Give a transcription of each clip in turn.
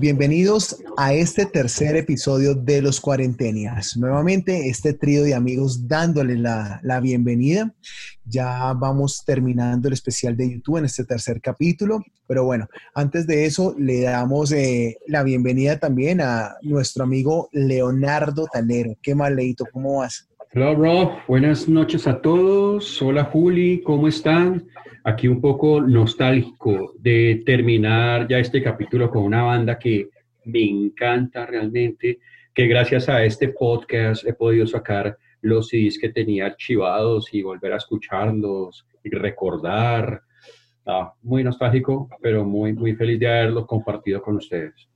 bienvenidos a este tercer episodio de Los Cuarentenias. Nuevamente, este trío de amigos dándole la, bienvenida. Ya vamos terminando el especial de YouTube en este tercer capítulo, pero bueno, antes de eso le damos eh, la bienvenida también a nuestro amigo Leonardo Tanero. ¿Qué mal, Leito? ¿Cómo vas? Hola, bro. Buenas noches a todos. Hola, Juli. ¿Cómo están? aquí un poco nostálgico de terminar ya este capítulo con una banda que me encanta realmente, que gracias a este podcast he podido sacar los CDs que tenía archivados y volver a escucharlos y recordar. Ah, muy nostálgico, pero muy, muy feliz de haberlo compartido con ustedes.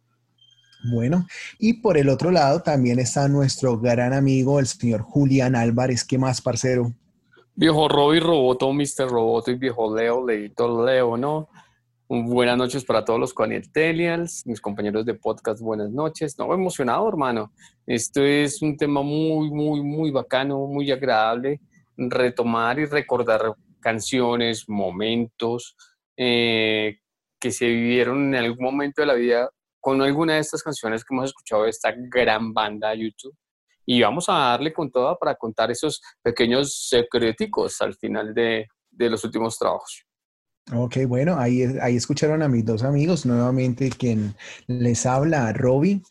Bueno, y por el otro lado también está nuestro gran amigo, el señor Julián Álvarez. ¿Qué más, parcero? Viejo Robbie Roboto, Mr. Roboto y viejo Leo, Leito Leo, ¿no? Buenas noches para todos los Quanietelians, mis compañeros de podcast, buenas noches. No, emocionado, hermano. Esto es un tema muy, muy, muy bacano, muy agradable. Retomar y recordar canciones, momentos eh, que se vivieron en algún momento de la vida con alguna de estas canciones que hemos escuchado de esta gran banda YouTube y vamos a darle con toda para contar esos pequeños secreticos al final de, de los últimos trabajos. Ok, bueno, ahí, ahí escucharon a mis dos amigos, nuevamente quien les habla, Robbie.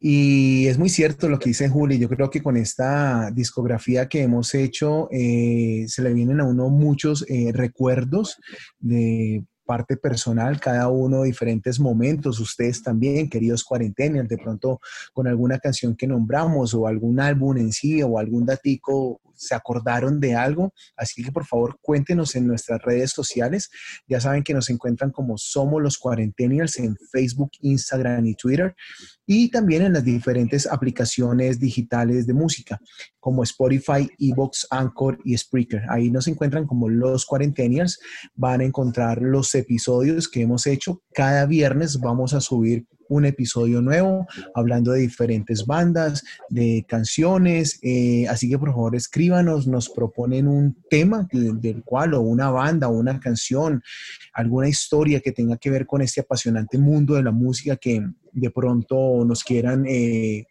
Y es muy cierto lo que dice Juli, yo creo que con esta discografía que hemos hecho eh, se le vienen a uno muchos eh, recuerdos de parte personal, cada uno diferentes momentos, ustedes también, queridos cuarentenials, de pronto con alguna canción que nombramos o algún álbum en sí o algún datico se acordaron de algo. Así que por favor cuéntenos en nuestras redes sociales. Ya saben que nos encuentran como Somos los Cuarentenials en Facebook, Instagram y Twitter. Y también en las diferentes aplicaciones digitales de música como Spotify, Evox, Anchor y Spreaker. Ahí nos encuentran como los Cuarentenials. Van a encontrar los episodios que hemos hecho. Cada viernes vamos a subir un episodio nuevo hablando de diferentes bandas, de canciones. Eh, así que por favor escríbanos, nos proponen un tema del, cual o una banda o una canción, alguna historia que tenga que ver con este apasionante mundo de la música que de pronto nos quieran eh,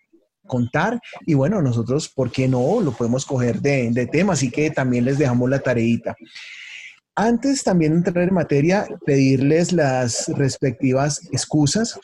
contar. Y bueno, nosotros, ¿por qué no? Lo podemos coger de, de tema, así que también les dejamos la tareita. Antes también de entrar en materia, pedirles las respectivas excusas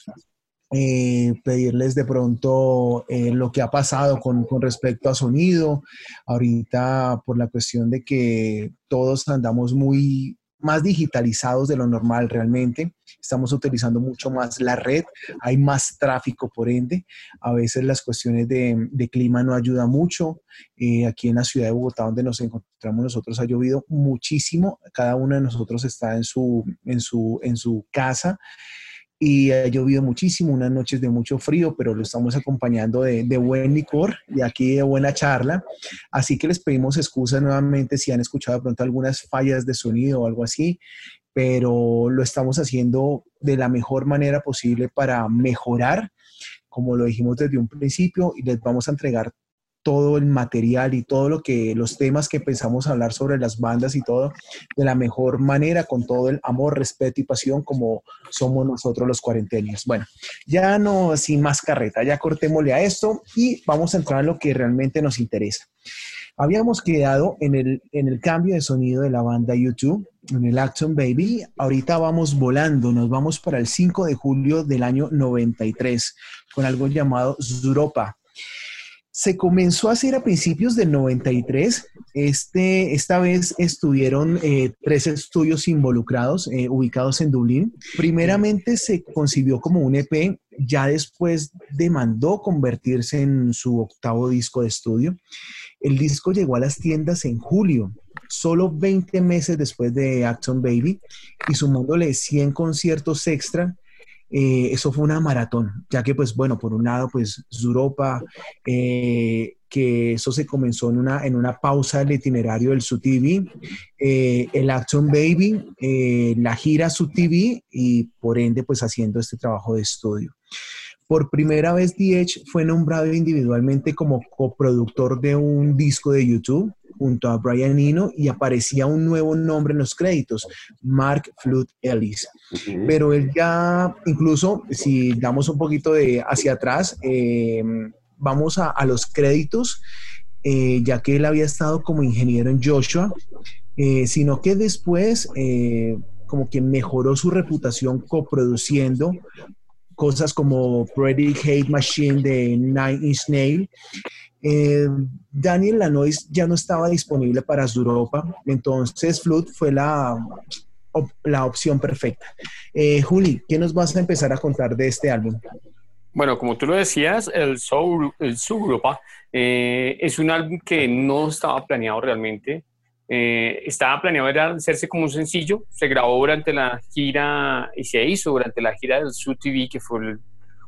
eh, pedirles de pronto eh, lo que ha pasado con, con, respecto a sonido. Ahorita por la cuestión de que todos andamos muy más digitalizados de lo normal realmente. Estamos utilizando mucho más la red, hay más tráfico por ende. A veces las cuestiones de, de clima no ayudan mucho. Eh, aquí en la ciudad de Bogotá, donde nos encontramos nosotros, ha llovido muchísimo. Cada uno de nosotros está en su, en su, en su casa y ha llovido muchísimo, unas noches de mucho frío, pero lo estamos acompañando de, buen licor y aquí de buena charla. Así que les pedimos excusas nuevamente si han escuchado de pronto algunas fallas de sonido o algo así, pero lo estamos haciendo de la mejor manera posible para mejorar, como lo dijimos desde un principio, y les vamos a entregar todo el material y todo lo que los temas que pensamos hablar sobre las bandas y todo de la mejor manera con todo el amor, respeto y pasión como somos nosotros los cuarentenios. Bueno, ya no sin más carreta, ya cortémosle a esto y vamos a entrar a lo que realmente nos interesa. Habíamos quedado en el, en el cambio de sonido de la banda YouTube, en el Action Baby. Ahorita vamos volando, nos vamos para el 5 de julio del año 93 con algo llamado Zuropa se comenzó a hacer a principios del 93. Este, esta vez estuvieron eh, tres estudios involucrados, eh, ubicados en Dublín. Primeramente se concibió como un EP, ya después demandó convertirse en su octavo disco de estudio. El disco llegó a las tiendas en julio, solo 20 meses después de Action Baby, y sumándole 100 conciertos extra eh, eso fue una maratón, ya que pues bueno, por un lado pues Europa, eh, que eso se comenzó en una, en una pausa del itinerario del Su TV, eh, el Action Baby, la gira Su TV y por ende pues haciendo este trabajo de estudio. Por primera vez DH fue nombrado individualmente como coproductor de un disco de YouTube junto a Brian Eno y aparecía un nuevo nombre en los créditos, Mark Flood Ellis. Pero él ya, incluso si damos un poquito de hacia atrás, eh, vamos a, los créditos, eh, ya que él había estado como ingeniero en Joshua, eh, sino que después como que mejoró su reputación coproduciendo cosas como Pretty Hate Machine de Nine Inch Nail. Eh, Daniel Lanois ya no estaba disponible para Europa, entonces Flood fue la, la opción perfecta. Eh, Juli, ¿qué nos vas a empezar a contar de este álbum? Bueno, como tú lo decías, el Soul, el Europa eh, es un álbum que no estaba planeado realmente. Eh, estaba planeado era hacerse como un sencillo, se grabó durante la gira y se hizo durante la gira del Su TV, que fue una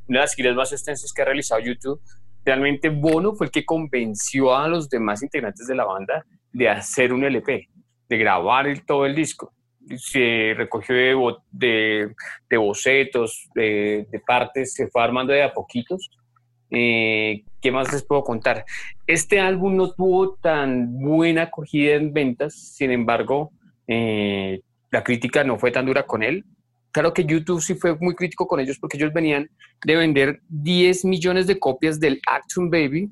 de las giras más extensas que ha realizado YouTube. Realmente Bono fue el que convenció a los demás integrantes de la banda de hacer un LP, de grabar todo el disco. Se recogió de, de, de bocetos, de, de, partes, se fue armando de a poquitos eh, ¿Qué más les puedo contar? Este álbum no tuvo tan buena acogida en ventas, sin embargo, eh, la crítica no fue tan dura con él. Claro que YouTube sí fue muy crítico con ellos porque ellos venían de vender 10 millones de copias del Action Baby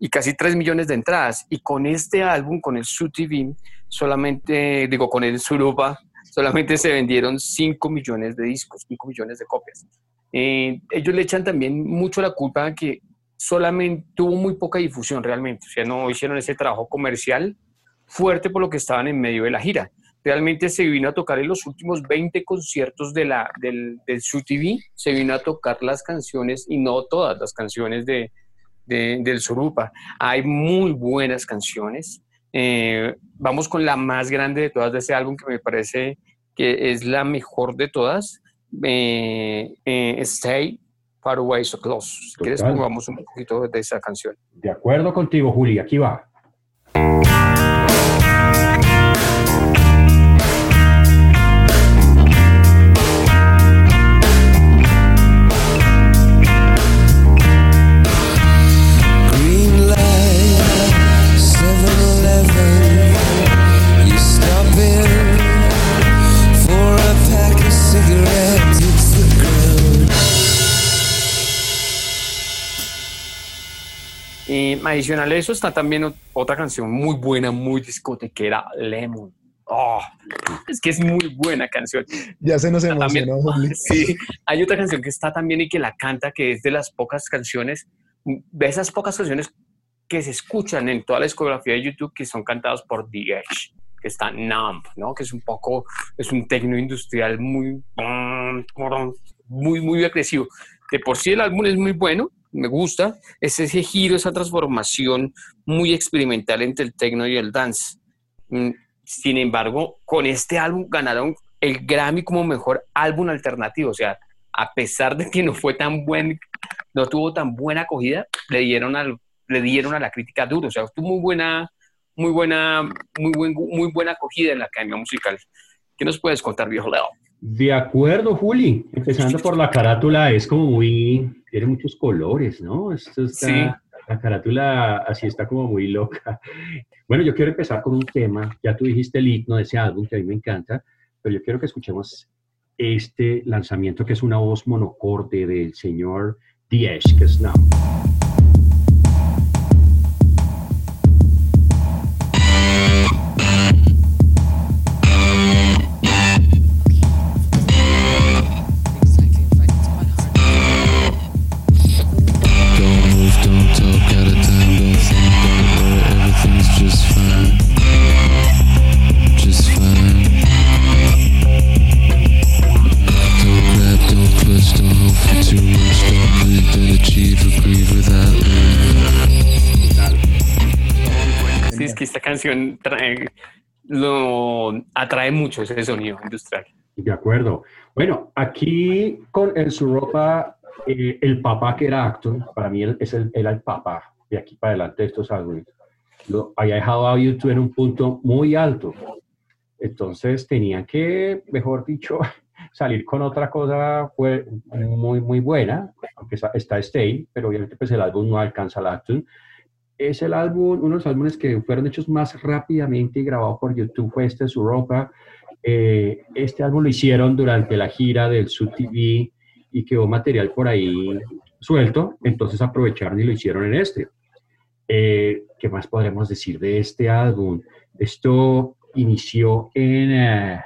y casi 3 millones de entradas. Y con este álbum, con el Su TV, solamente, digo, con el Surupa, solamente se vendieron 5 millones de discos, 5 millones de copias. Eh, ellos le echan también mucho la culpa a que solamente tuvo muy poca difusión realmente, o sea, no hicieron ese trabajo comercial fuerte por lo que estaban en medio de la gira. Realmente se vino a tocar en los últimos 20 conciertos de la, del, del TV, se vino a tocar las canciones y no todas las canciones de, del Surupa. Hay muy buenas canciones. Eh, vamos con la más grande de todas de ese álbum que me parece que es la mejor de todas eh, eh, Stay Far Away So Close. Si quieres, pongamos un poquito de esa canción. De acuerdo contigo, Juli, aquí va. Y adicional a eso está también otra canción muy buena, muy discotequera, Lemon. Oh, es que es muy buena canción. Ya se nos emocionó. sí, hay otra canción que está también y que la canta, que es de las pocas canciones, de esas pocas canciones que se escuchan en toda la discografía de YouTube que son cantadas por The Edge, que está Numb, ¿no? Que es un poco, es un tecno industrial muy, muy, muy agresivo. De por sí el álbum es muy bueno, me gusta, es ese giro, esa transformación muy experimental entre el techno y el dance. Mm, sin embargo, con este álbum ganaron el Grammy como mejor álbum alternativo, o sea, a pesar de que no fue tan buen, no tuvo tan buena acogida, le dieron al, le dieron a la crítica duro, o sea, tuvo muy buena, muy buena, muy buen, muy buena acogida en la academia musical. ¿Qué nos puedes contar, viejo? De acuerdo, Juli. Empezando por la carátula, es como muy, tiene muchos colores, ¿no? Esto sí. La carátula así está como muy loca. Bueno, yo quiero empezar con un tema. Ya tú dijiste el himno de ese álbum que a mí me encanta, pero yo quiero que escuchemos este lanzamiento que es una voz monocorde del señor Diesh, que es Now. Canción lo atrae mucho ese sonido industrial. De acuerdo. Bueno, aquí con en su ropa, eh, el papá que era Acton, para mí es el, era el papá de aquí para adelante de estos álbumes. Lo había dejado a YouTube en un punto muy alto. Entonces tenían que, mejor dicho, salir con otra cosa fue muy, muy buena, aunque está Stay, pero obviamente pues el álbum no alcanza la Acton. Es el álbum, uno de los álbumes que fueron hechos más rápidamente y grabados por YouTube fue este su ropa. Eh, este álbum lo hicieron durante la gira del Sud TV y quedó material por ahí suelto, entonces aprovecharon y lo hicieron en este. Eh, ¿Qué más podremos decir de este álbum? Esto inició en... Eh,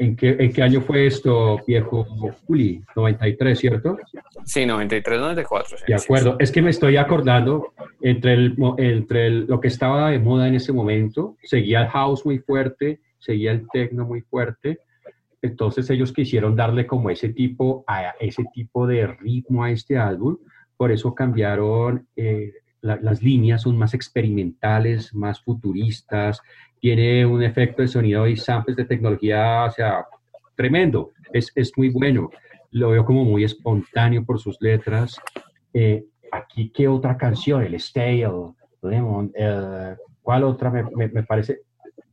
¿En qué, ¿En qué, año fue esto, viejo Juli? 93, ¿cierto? Sí, 93, 94. de acuerdo. Es que me estoy acordando entre, el, entre lo que estaba de moda en ese momento. Seguía el house muy fuerte, seguía el techno muy fuerte. Entonces ellos quisieron darle como ese tipo, a ese tipo de ritmo a este álbum. Por eso cambiaron eh, las líneas, son más experimentales, más futuristas, tiene un efecto de sonido y samples de tecnología, o sea, tremendo, es, es muy bueno. Lo veo como muy espontáneo por sus letras. Eh, aquí, ¿qué otra canción? El Stay, el Lemon, ¿cuál otra me, me, parece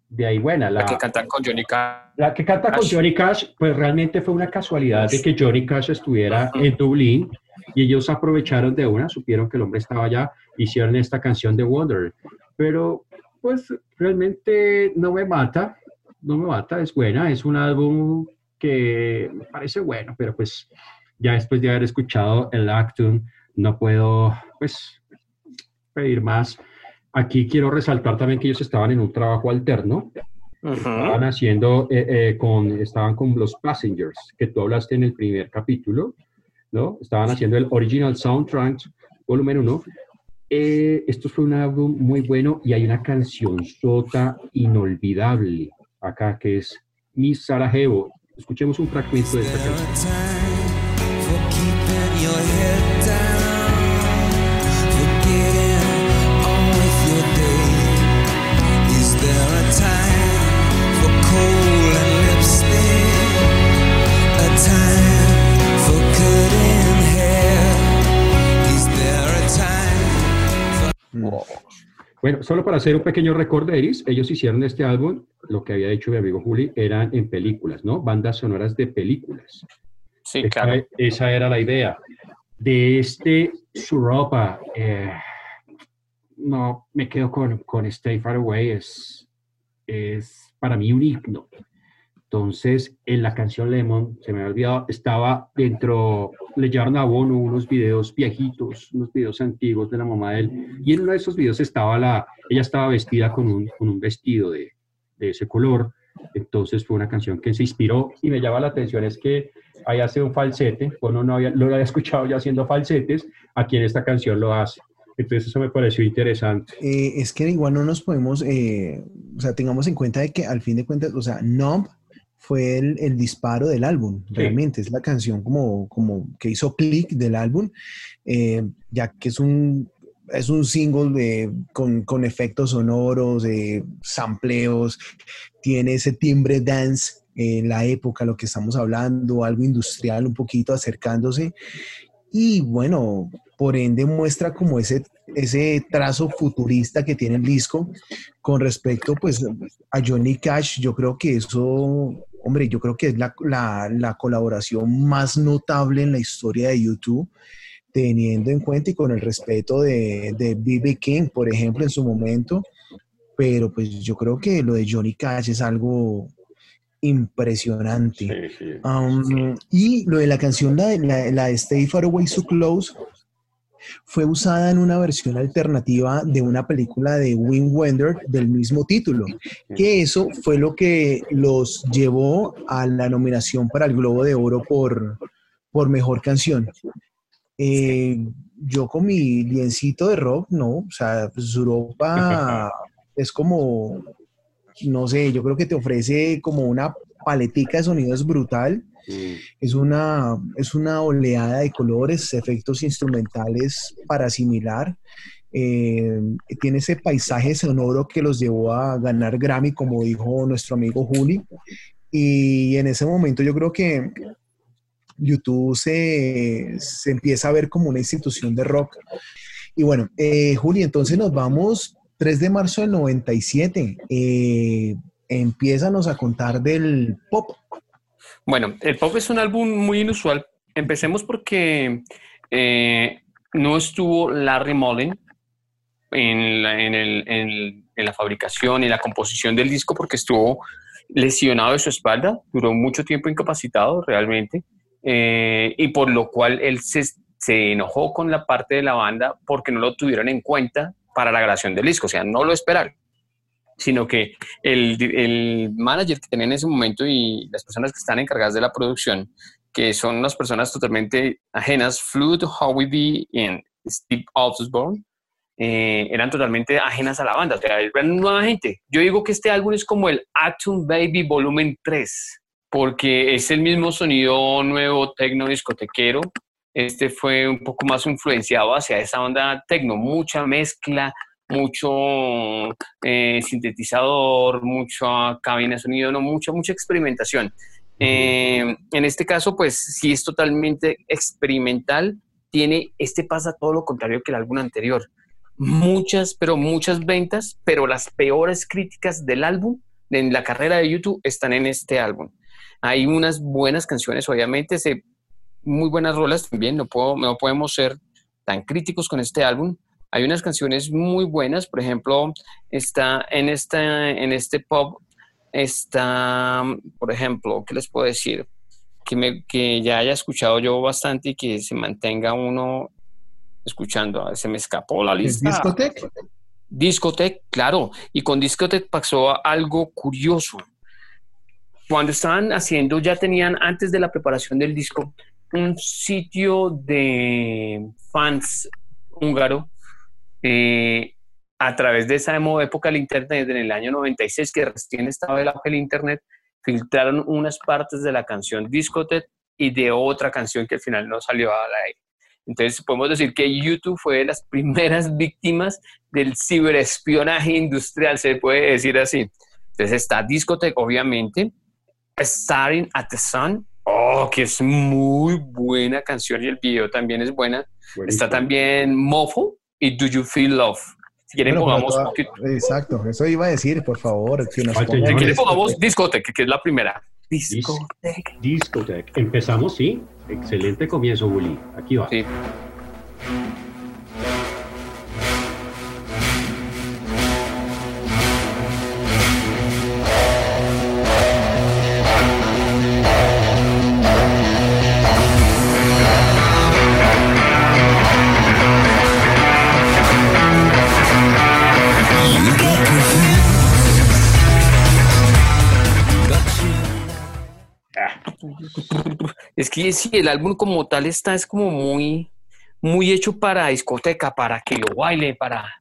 de ahí buena? La, que canta con Johnny Cash. La que canta con Johnny Cash, pues realmente fue una casualidad de que Johnny Cash estuviera en Dublín y ellos aprovecharon de una, supieron que el hombre estaba allá, hicieron esta canción de Wonder. Pero pues realmente no me mata, no me mata, es buena, es un álbum que me parece bueno, pero pues ya después de haber escuchado el Actum, no puedo pues pedir más. Aquí quiero resaltar también que ellos estaban en un trabajo alterno, estaban haciendo, eh, eh, con, estaban con los Passengers, que tú hablaste en el primer capítulo, ¿no? Estaban haciendo el Original Soundtrack, volumen 1, eh, esto fue un álbum muy bueno y hay una canción sota inolvidable acá que es Miss Sarajevo. Escuchemos un fragmento de esta canción. Bueno, solo para hacer un pequeño recorderis, ellos hicieron este álbum, lo que había dicho mi amigo Juli, eran en películas, ¿no? Bandas sonoras de películas. Sí, claro. Esa era la idea. De este Suropa, eh, no, me quedo con, con Stay Far Away, es, es para mí un himno. Entonces, en la canción Lemon, se me había olvidado, estaba dentro, le llevaron a Bono unos videos viejitos, unos videos antiguos de la mamá de él, y en uno de esos videos estaba la, ella estaba vestida con un, con un vestido de, de, ese color, entonces fue una canción que se inspiró y me llama la atención es que ahí hace un falsete, Bono no había, lo había escuchado ya haciendo falsetes, aquí en esta canción lo hace. Entonces eso me pareció interesante. Eh, es que igual no nos podemos, eh, o sea, tengamos en cuenta de que al fin de cuentas, o sea, no fue el, disparo del álbum, realmente, es la canción como, como que hizo clic del álbum, eh, ya que es un, es un single de, con, con, efectos sonoros, de sampleos, tiene ese timbre dance en la época, lo que estamos hablando, algo industrial un poquito acercándose, y bueno, por ende muestra como ese, ese trazo futurista que tiene el disco con respecto pues a Johnny Cash, yo creo que eso hombre, yo creo que es la, la, colaboración más notable en la historia de YouTube, teniendo en cuenta y con el respeto de, de B.B. King, por ejemplo, en su momento. Pero pues yo creo que lo de Johnny Cash es algo impresionante. Um, y lo de la canción, la, la, la de Stay Far Away So Close, fue usada en una versión alternativa de una película de Wim Wender del mismo título, que eso fue lo que los llevó a la nominación para el Globo de Oro por, por Mejor Canción. Eh, yo con mi liencito de rock, no, o sea, pues Europa es como, no sé, yo creo que te ofrece como una paletica de sonidos brutal es, una, es una oleada de colores, efectos instrumentales para asimilar. Eh, tiene ese paisaje sonoro que los llevó a ganar Grammy, como dijo nuestro amigo Juli. Y en ese momento yo creo que YouTube se, empieza a ver como una institución de rock. Y bueno, eh, Juli, entonces nos vamos 3 de marzo del 97. Eh, empiézanos a contar del pop. Bueno, el pop es un álbum muy inusual. Empecemos porque eh, no estuvo Larry Mullen, en la, en, el, en, la fabricación y la composición del disco porque estuvo lesionado de su espalda, duró mucho tiempo incapacitado realmente, eh, y por lo cual él se, se, enojó con la parte de la banda porque no lo tuvieron en cuenta para la grabación del disco, o sea, no lo esperaron, sino que el, el manager que tenía en ese momento y las personas que están encargadas de la producción, que son unas personas totalmente ajenas, Flood, Howie y Steve Osborne, eh, eran totalmente ajenas a la banda, o sea, eran nueva gente. Yo digo que este álbum es como el Atom Baby Volumen 3, porque es el mismo sonido nuevo tecno discotequero. Este fue un poco más influenciado hacia esa onda tecno, mucha mezcla, mucho eh, sintetizador, mucha cabina de sonido, no, mucha, mucha experimentación. Eh, en este caso, pues sí es totalmente experimental. Tiene, este pasa todo lo contrario que el álbum anterior muchas, pero muchas ventas, pero las peores críticas del álbum en la carrera de YouTube están en este álbum. Hay unas buenas canciones, obviamente, muy buenas rolas también, no, puedo, no podemos ser tan críticos con este álbum. Hay unas canciones muy buenas, por ejemplo, está en, esta, en este pop, está, por ejemplo, ¿qué les puedo decir? Que, me, que ya haya escuchado yo bastante y que se mantenga uno escuchando. Se me escapó la lista. ¿Discotec? Discotec, claro. Y con Discotec pasó algo curioso. Cuando estaban haciendo, ya tenían antes de la preparación del disco, un sitio de fans húngaro eh, a través de esa época del Internet, en el año 96, que recién estaba el auge del Internet, filtraron unas partes de la canción Discotec y de otra canción que al final no salió a la aire. Entonces podemos decir que YouTube fue de las primeras víctimas del ciberespionaje industrial, se puede decir así. Entonces está Discotech, obviamente, Starting at the Sun, oh, que es muy buena canción y el video también es buena. Está también Mofo y Do You Feel Love. Si quieren pongamos... Exacto, eso iba a decir, por favor. Que nos si quieren pongamos Discotech, que es la primera. Discotech. Discotech. Empezamos, sí. Excelente comienzo, Bully. Aquí va. Sí. Es que sí, el álbum como tal está, es como muy, muy hecho para discoteca, para que lo baile, para,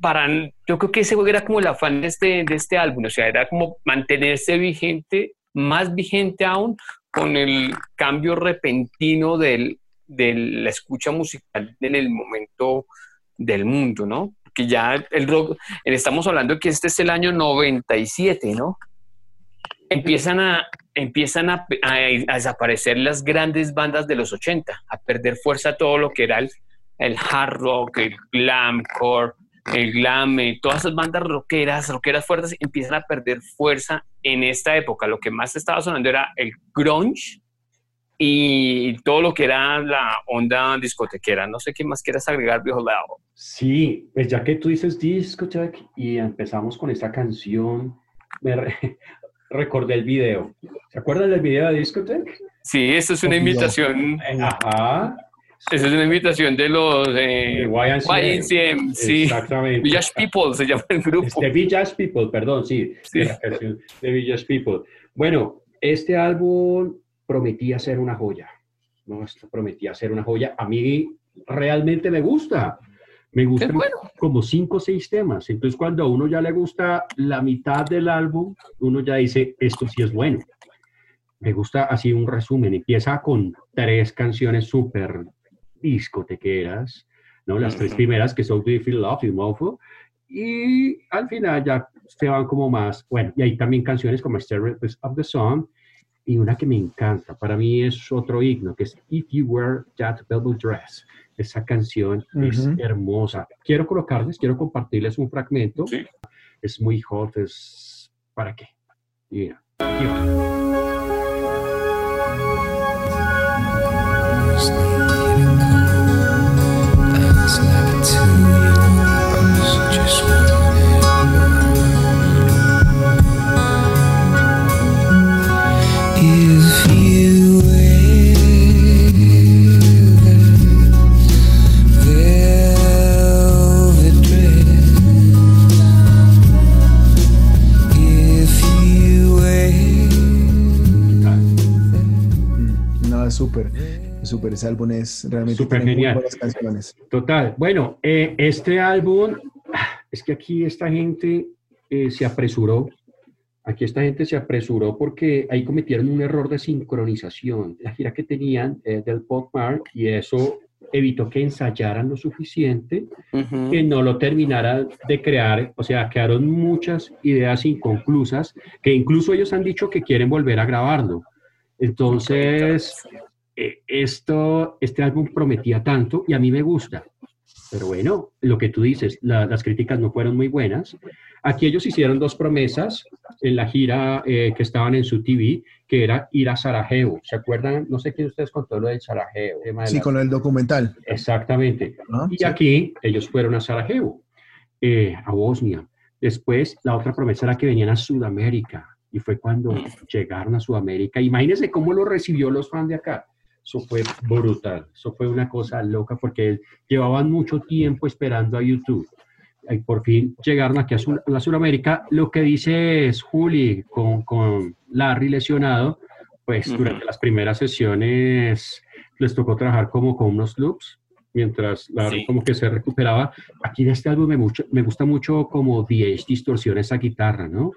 para, yo creo que ese era como el afán de este, de este álbum, o sea, era como mantenerse vigente, más vigente aún, con el cambio repentino del, de la escucha musical en el momento del mundo, ¿no? Que ya el rock, estamos hablando que este es el año 97, ¿no? Empiezan a, empiezan a, desaparecer las grandes bandas de los 80, a perder fuerza todo lo que era el, el hard rock, el glamcore, el glam, todas esas bandas rockeras, rockeras fuertes, empiezan a perder fuerza en esta época. Lo que más estaba sonando era el grunge y todo lo que era la onda discotequera. No sé qué más quieras agregar, viejo lado. Sí, pues ya que tú dices discoteca y empezamos con esta canción, me, recordé el video. ¿Se acuerdan del video de Discotech? Sí, esto es una invitación. Ajá. Esa es una invitación de los eh, YNCM, sí. Exactamente. Village People se llama el grupo. De Village People, perdón, sí. sí. De Village People. Bueno, este álbum prometía ser una joya. ¿no? Prometía ser una joya. A mí realmente me gusta. Me gustan como cinco o seis temas. Entonces, cuando a uno ya le gusta la mitad del álbum, uno ya dice, esto sí es bueno. Me gusta así un resumen. Empieza con tres canciones súper discotequeras, ¿no? Las tres primeras que son Do You Feel Love y Mofo. Y al final ya se van como más, bueno, y hay también canciones como Stereo of the Sun y una que me encanta, para mí es otro himno, que es If You Wear That Velvet Dress. Esa canción es hermosa. Quiero colocarles, quiero compartirles un fragmento. Es muy hot, es... ¿Para qué? Mira, aquí va. Súper, súper. Ese álbum es realmente Súper muy buenas canciones. Total. Bueno, eh, este álbum, es que aquí esta gente eh, se apresuró. Aquí esta gente se apresuró porque ahí cometieron un error de sincronización. La gira que tenían eh, del Pop Mark y eso evitó que ensayaran lo suficiente, que no lo terminaran de crear. O sea, quedaron muchas ideas inconclusas que incluso ellos han dicho que quieren volver a grabarlo. Entonces, eh, esto, este álbum prometía tanto y a mí me gusta. Pero bueno, lo que tú dices, la- las críticas no fueron muy buenas. Aquí ellos hicieron dos promesas en la gira eh, que estaban en su TV, que era ir a Sarajevo. ¿Se acuerdan? No sé quién de ustedes contó lo de Sarajevo. el tema de Sí, la- con el documental. Exactamente. ¿no? Y Sí. aquí ellos fueron a Sarajevo, eh, a Bosnia. Después, la otra promesa era que venían a Sudamérica. Y fue cuando llegaron a Sudamérica. Imagínense cómo lo recibió los fans de acá. Eso fue brutal. Eso fue una cosa loca porque llevaban mucho tiempo esperando a YouTube. Y por fin llegaron aquí a, Su- a la Sudamérica. Lo que dice es Juli con, con Larry lesionado, pues Ujú. durante las primeras sesiones les tocó trabajar como con unos loops, mientras Larry Sí. como que se recuperaba. Aquí en este álbum me, mucho, me gusta mucho como The Edge distorsiona esa guitarra, ¿no?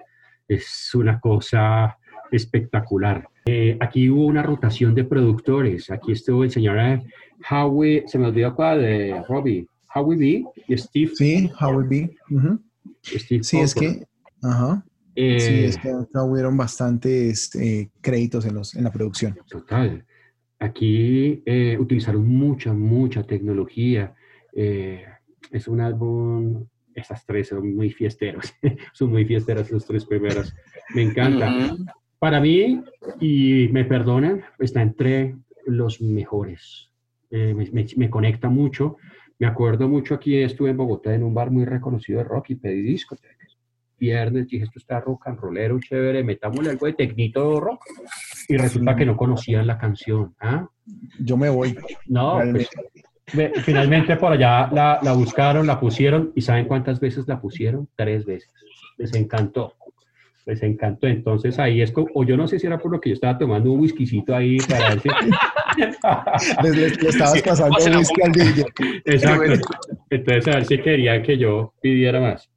Es una cosa espectacular. Eh, aquí hubo una rotación de productores. Aquí estuvo el señor eh, Howie, se me olvidó cuál, de Robbie, Howie B y Steve. Sí, How It Be. Ujú. Steve Sí, es que, ajá. Eh, Sí, es que hubieron bastantes eh, créditos en, los, en la producción. Total. Aquí eh, utilizaron mucha, mucha tecnología. Eh, es un álbum, estas tres son muy fiesteros. son muy fiesteras las tres primeras. Me encanta. Para mí, y me perdonan, está entre los mejores. Eh, me, me- me conecta mucho. Me acuerdo mucho aquí, estuve en Bogotá en un bar muy reconocido de rock y pedí discotecas. Viernes dije, esto está rock and rollero, chévere, metámosle algo de tecnito rock. Y resulta que no conocían la canción. ¿ah? Yo me voy. No, pues, finalmente por allá la, la buscaron, la pusieron. ¿Y saben cuántas veces la pusieron? Tres veces. Les encantó. Les encantó. Entonces ahí es como, o yo no sé si era por lo que yo estaba tomando un whiskycito ahí para ver si... Le, le- le estabas pasando whisky al DJ. Exacto. Entonces a ver si querían que yo pidiera más.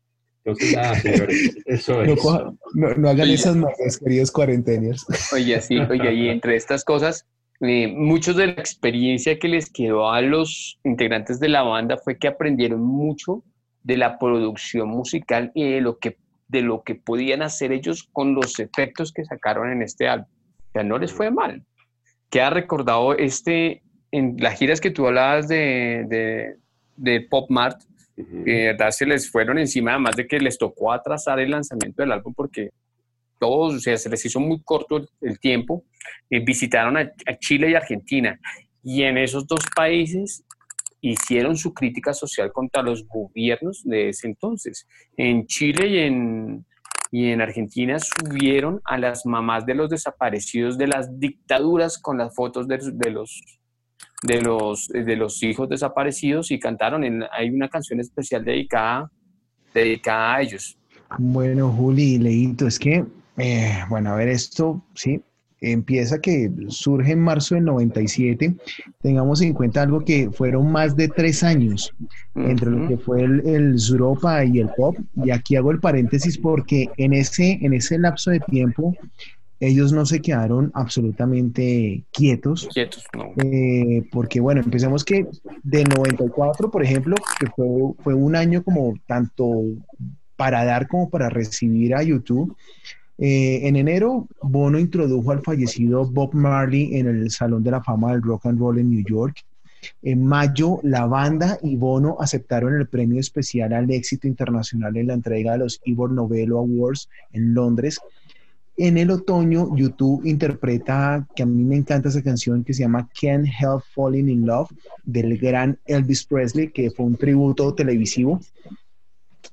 Entonces, nada, señores, eso No, es. coja- no- no hagan Oye. esas marcas, queridos cuarenteniers. Oye, sí, oye, y entre estas cosas, eh, muchos de la experiencia que les quedó a los integrantes de la banda fue que aprendieron mucho de la producción musical y de lo que, de lo que podían hacer ellos con los efectos que sacaron en este álbum. O sea, no les fue mal. Queda recordado este, en las giras que tú hablabas de, de, de Pop Mart, que de verdad se les fueron encima, además de que les tocó atrasar el lanzamiento del álbum porque todos, o sea, se les hizo muy corto el, tiempo. Eh, visitaron a, Chile y Argentina y en esos dos países hicieron su crítica social contra los gobiernos de ese entonces. En Chile y en, y en Argentina subieron a las mamás de los desaparecidos de las dictaduras con las fotos de, los de los, de los hijos desaparecidos y cantaron. Hay una canción especial dedicada, dedicada a ellos. Bueno, Juli, Leito, es que, eh, bueno, a ver, esto, sí, empieza que surge en marzo del 97. Tengamos en cuenta algo que fueron más de tres años entre lo que fue el, el Zuropa y el pop. Y aquí hago el paréntesis porque en ese, en ese lapso de tiempo ellos no se quedaron absolutamente quietos. Quietos, no. Eh, porque bueno, empecemos que de 94, por ejemplo, que fue, fue un año como tanto para dar como para recibir a YouTube. Eh, en enero, Bono introdujo al fallecido Bob Marley en el Salón de la Fama del Rock and Roll en New York. En mayo, la banda y Bono aceptaron el premio especial al éxito internacional en la entrega de los Ivor Novello Awards en Londres. En el otoño, YouTube interpreta, que a mí me encanta esa canción que se llama Can't Help Falling in Love, del gran Elvis Presley, que fue un tributo televisivo.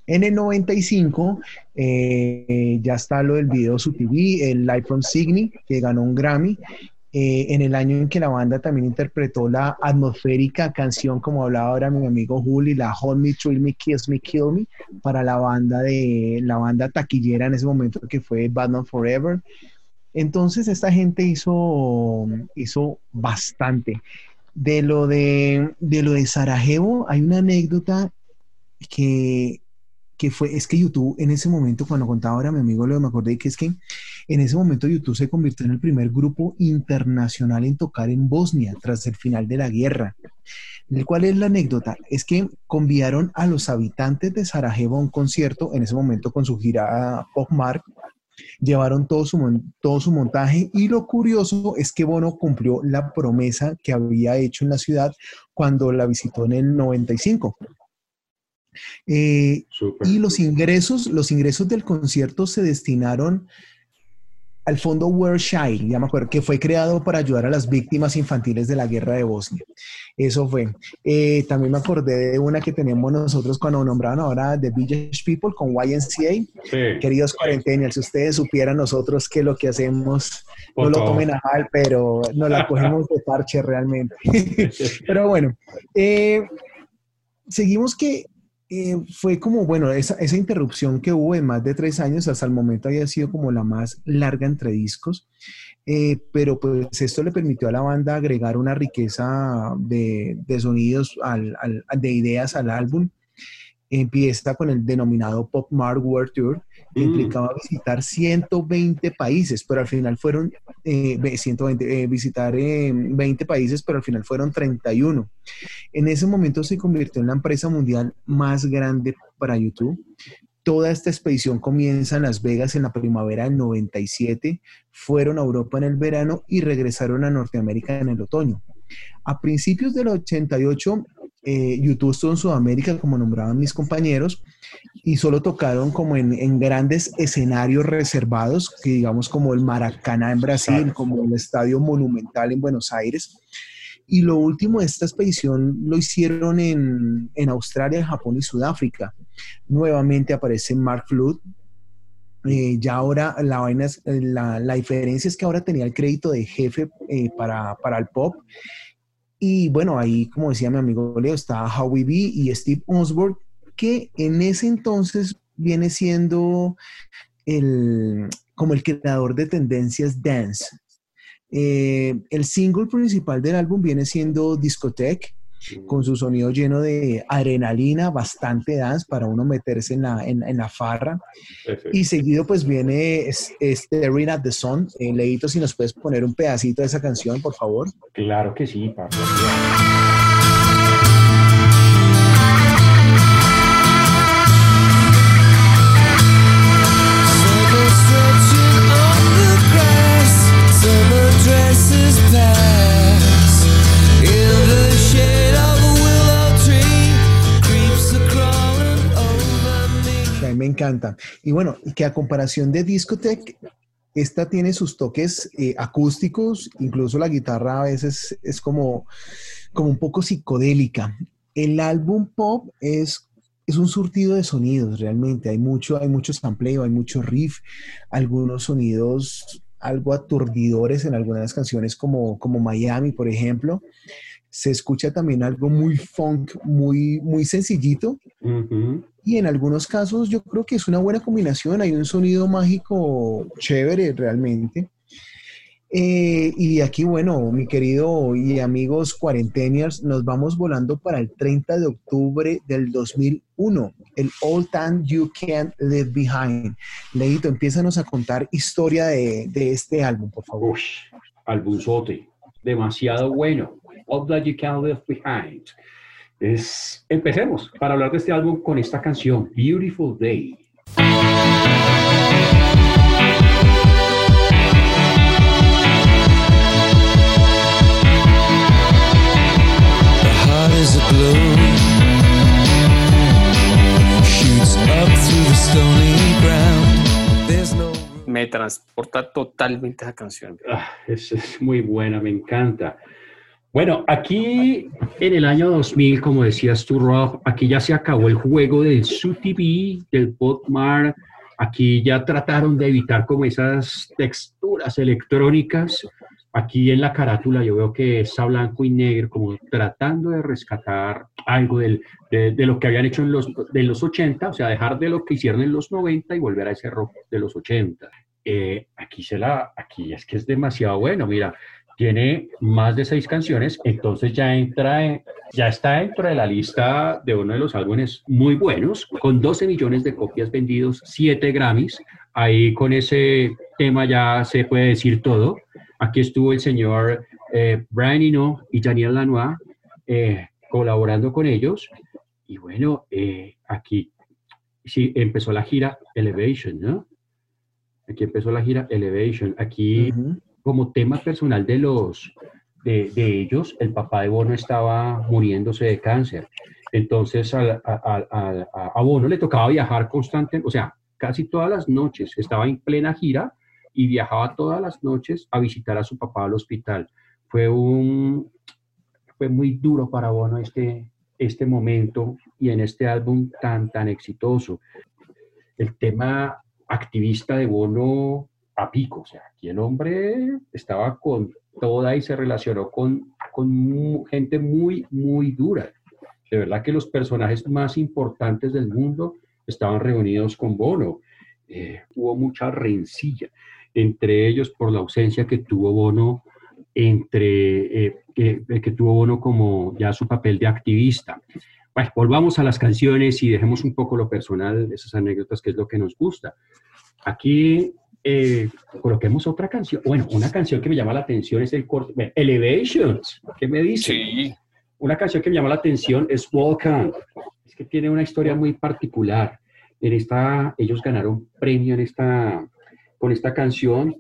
En el 95 eh, ya está lo del video Su TV, el Live from Sydney, que ganó un Grammy. Eh, en el año en que la banda también interpretó la atmosférica canción, como hablaba ahora mi amigo Juli, la Hold Me, Thrill Me, Kiss Me, Kill Me, para la banda de la banda taquillera en ese momento que fue Batman Forever. Entonces esta gente hizo, hizo bastante. De lo de, de lo de Sarajevo hay una anécdota que, que fue, es que YouTube en ese momento, cuando contaba ahora mi amigo Leo, me acordé que es que en ese momento YouTube se convirtió en el primer grupo internacional en tocar en Bosnia tras el final de la guerra. ¿Cuál es la anécdota? Es que convidaron a los habitantes de Sarajevo a un concierto, en ese momento con su gira Pop Mark, llevaron todo su, todo su montaje y lo curioso es que Bono cumplió la promesa que había hecho en la ciudad cuando la visitó en el 95. Eh, y los ingresos, los ingresos del concierto se destinaron al fondo World Child, ya me acuerdo, que fue creado para ayudar a las víctimas infantiles de la guerra de Bosnia. Eso fue. Eh, también me acordé de una que tenemos nosotros cuando nombraron ahora The Village People con YNCA. Queridos cuarentenials, si ustedes supieran nosotros que lo que hacemos, no lo tomen a mal, pero no la cogemos de parche realmente. pero bueno, eh, seguimos que eh, fue como, bueno, esa, esa, interrupción que hubo de más de tres años, hasta el momento había sido como la más larga entre discos, eh, pero pues esto le permitió a la banda agregar una riqueza de, de sonidos, al, al, de ideas al álbum. Empieza con el denominado Pop Mart World Tour, mm. implicaba visitar 120 países, pero al final fueron, eh, 120, eh, visitar 20 eh, países, pero al final fueron 31. En ese momento se convirtió en la empresa mundial más grande para YouTube. Toda esta expedición comienza en Las Vegas en la primavera del 97, fueron a Europa en el verano y regresaron a Norteamérica en el otoño. A principios del 88 eh, YouTube estuvo en Sudamérica, como nombraban mis compañeros, y solo tocaron como en, grandes escenarios reservados, que digamos como el Maracaná en Brasil, como el Estadio Monumental en Buenos Aires. Y lo último de esta expedición lo hicieron en, Australia, Japón y Sudáfrica. Nuevamente aparece Mark Flood. Eh, ya ahora la, vaina la, la, diferencia es que ahora tenía el crédito de jefe eh, para, para el pop y bueno, ahí, como decía mi amigo Leo, está Howie B y Steve Osborne, que en ese entonces viene siendo el, como el creador de tendencias dance. Eh, el single principal del álbum viene siendo Discotech, con su sonido lleno de adrenalina, bastante dance para uno meterse en la, en, la farra. Y seguido pues viene este at the Sun. Eh, Leito, si nos puedes poner un pedacito de esa canción, por favor. Claro que sí, Pablo. Encanta. Y bueno, que a comparación de Discotech, esta tiene sus toques eh, acústicos, incluso la guitarra a veces es como, como un poco psicodélica. El álbum pop es, es un surtido de sonidos, realmente. Hay mucho, hay mucho sampleo, hay mucho riff, algunos sonidos algo aturdidores en algunas canciones como, como Miami, por ejemplo. Se escucha también algo muy funk, muy, muy sencillito, y en algunos casos yo creo que es una buena combinación, hay un sonido mágico chévere realmente. Eh, y aquí, bueno, mi querido y amigos cuarentenials, nos vamos volando para el 30 de octubre del 2001, el All Time You Can't Leave Behind. Leito, empiezanos a contar historia de, de este álbum, por favor. albumzote, demasiado bueno. All That You Can't Leave Behind. Es, empecemos para hablar de este álbum con esta canción, Beautiful Day. Me transporta totalmente esa canción. Ah, es, es muy buena, me encanta. Bueno, aquí en el año 2000, como decías tú, Rob, aquí ya se acabó el juego del SUTV, del Botmar. Aquí ya trataron de evitar como esas texturas electrónicas. Aquí en la carátula yo veo que está blanco y negro, como tratando de rescatar algo de, lo que habían hecho en los, de los 80, o sea, dejar de lo que hicieron en los 90 y volver a ese rock de los 80. eh, aquí se la, aquí es que es demasiado bueno, mira, tiene más de seis canciones, entonces ya entra, ya está dentro de la lista de uno de los álbumes muy buenos, con 12 millones de copias vendidos, 7 Grammys, ahí con ese tema ya se puede decir todo. Aquí estuvo el señor eh, Brian Eno y Daniel Lanois eh, colaborando con ellos, y bueno, eh, aquí sí empezó la gira Elevation, ¿no? Aquí empezó la gira Elevation. Aquí, como tema personal de los de, ellos, el papá de Bono estaba muriéndose de cáncer. Entonces, a, a, Bono le tocaba viajar constantemente, o sea, casi todas las noches. Estaba en plena gira y viajaba todas las noches a visitar a su papá al hospital. Fue un fue muy duro para Bono este, este momento y en este álbum tan, tan exitoso. El tema activista de Bono a pico, o sea, aquí el hombre estaba con toda y se relacionó con, con gente muy, muy dura. De verdad que los personajes más importantes del mundo estaban reunidos con Bono. Eh, hubo mucha rencilla entre ellos por la ausencia que tuvo Bono entre eh, que, tuvo Bono como ya su papel de activista. Pues volvamos a las canciones y dejemos un poco lo personal, esas anécdotas, que es lo que nos gusta. Aquí eh, coloquemos otra canción. Bueno, una canción que me llama la atención es el corto, Elevations. ¿Qué me dice? Sí. Una canción que me llama la atención es Volcan. Es que tiene una historia muy particular. En esta, ellos ganaron premio en esta, con esta canción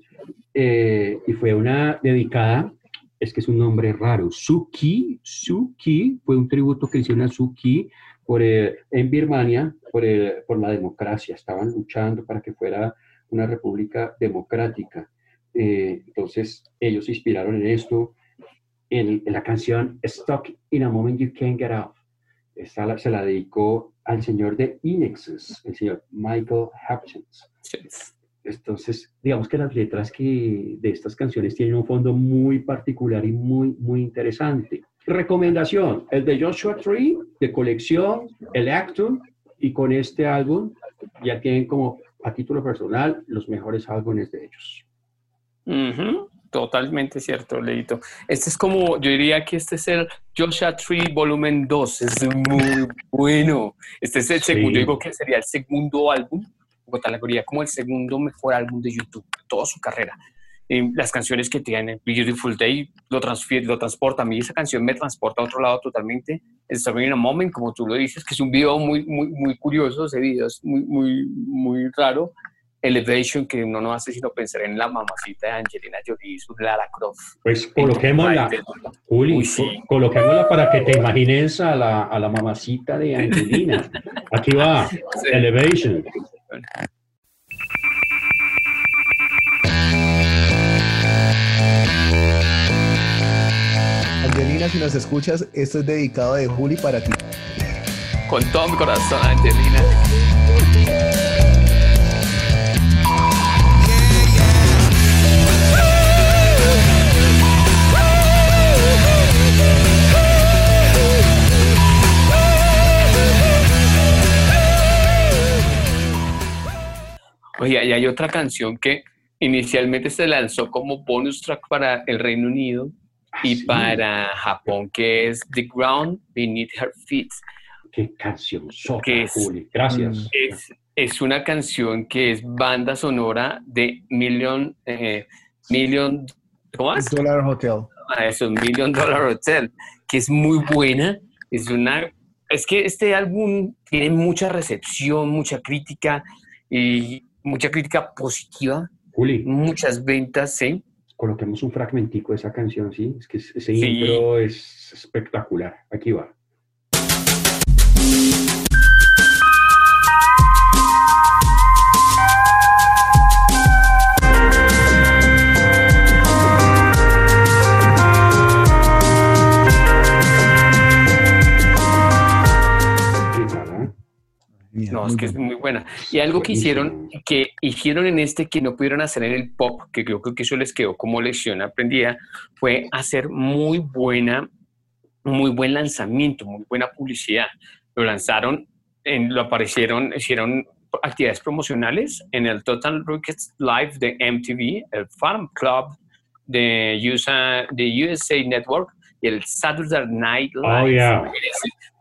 eh, y fue una dedicada es que es un nombre raro. Suki, Suki fue un tributo que hicieron a Suki por, eh, en Birmania por, eh, por, la democracia. Estaban luchando para que fuera una república democrática. Eh, entonces, ellos se inspiraron en esto, en, la canción Stuck in a Moment You Can't Get Out. Esta se la dedicó al señor de Inexus, el señor Michael Hutchins. Entonces, digamos que las letras que de estas canciones tienen un fondo muy particular y muy, muy interesante. Recomendación, el de Joshua Tree, de colección, el Actum, y con este álbum ya tienen como a título personal los mejores álbumes de ellos. Totalmente cierto, Leito. Este es como, yo diría que este es el Joshua Tree Volumen 2, es muy bueno. Este es el segundo, yo digo que sería el segundo álbum categoría como el segundo mejor álbum de YouTube, toda su carrera. Las canciones que tiene, Beautiful Day, lo, lo transporta. A mí esa canción me transporta a otro lado totalmente. Starving in a Moment, como tú lo dices, que es un video muy, muy, muy curioso. Ese video es muy, muy, muy raro. Elevation, que uno no hace sino pensar en la mamacita de Angelina Jolie, su Lara Croft. Pues coloquémosla, Juli, coloquémosla para que te imagines a la, a la mamacita de Angelina. Aquí va, Elevation. Angelina, si nos escuchas, esto es dedicado de Juli para ti. Con todo mi corazón, Angelina. Oye, y hay otra canción que inicialmente se lanzó como bonus track para el Reino Unido y ah, para Japón, que es The Ground Beneath Her Feet. Qué canción, que es, Gracias. Es, una canción que es banda sonora de Million, eh, Million, ¿cómo es? Dollar Hotel. Ah, eso, Million Dollar Hotel, que es muy buena. Es una, es que este álbum tiene mucha recepción, mucha crítica y mucha crítica positiva. Juli. Muchas ventas, sí. Coloquemos un fragmentico de esa canción, ¿sí? Es que ese intro es espectacular. Aquí va. No, es que es muy buena. Y algo que hicieron, que hicieron en este que no pudieron hacer en el pop, que creo que eso les quedó como lección aprendida, fue hacer muy buena, muy buen lanzamiento, muy buena publicidad. Lo lanzaron, en, lo aparecieron, hicieron actividades promocionales en el Total Rockets Live de MTV, el Farm Club de USA, de USA Network y el Saturday Night Oh, Live. yeah.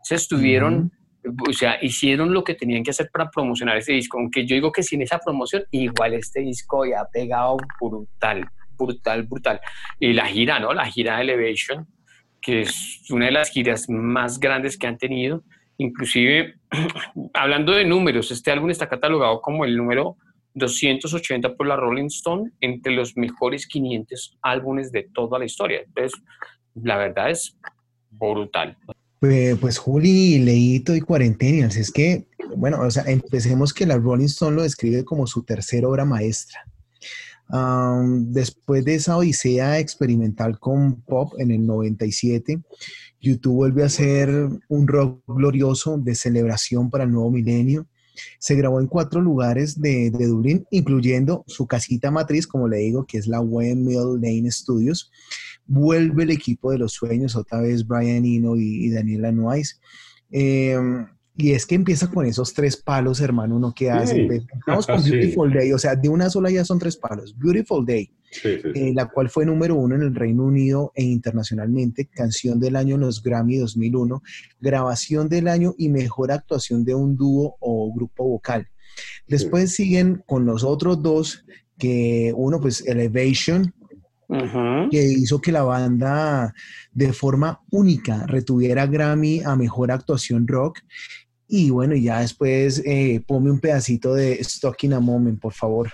Se estuvieron, o sea, hicieron lo que tenían que hacer para promocionar ese disco. Aunque yo digo que sin esa promoción, igual este disco ya ha pegado brutal, brutal, brutal. Y la gira, ¿no? La gira de Elevation, que es una de las giras más grandes que han tenido. Inclusive, hablando de números, este álbum está catalogado como el número 280 por la Rolling Stone entre los mejores 500 álbumes de toda la historia. Entonces, la verdad es brutal. Pues, pues Juli, Leito y Cuarentenials, es que, bueno, o sea, empecemos que la Rolling Stone lo describe como su tercera obra maestra. Después de esa odisea experimental con pop en el 97, YouTube vuelve a ser un rock glorioso de celebración para el nuevo milenio. Se grabó en cuatro lugares de, de Dublín, incluyendo su casita matriz, como le digo, que es la Windmill Lane Studios. Vuelve el equipo de los sueños, otra vez Brian Eno y, y Daniela. Eh, y es que empieza con esos tres palos, hermano, uno que hace. Sí. Empezamos con Sí. Beautiful Day, o sea, de una sola ya son tres palos. Beautiful Day, sí. eh, la cual fue número uno en el Reino Unido e internacionalmente, canción del año en los Grammy 2001, grabación del año y mejor actuación de un dúo o grupo vocal. Después siguen con los otros dos, que uno pues Elevation, Que hizo que la banda de forma única retuviera Grammy a mejor actuación rock. Y bueno, y ya después eh, ponme un pedacito de Stuck in a Moment, por favor.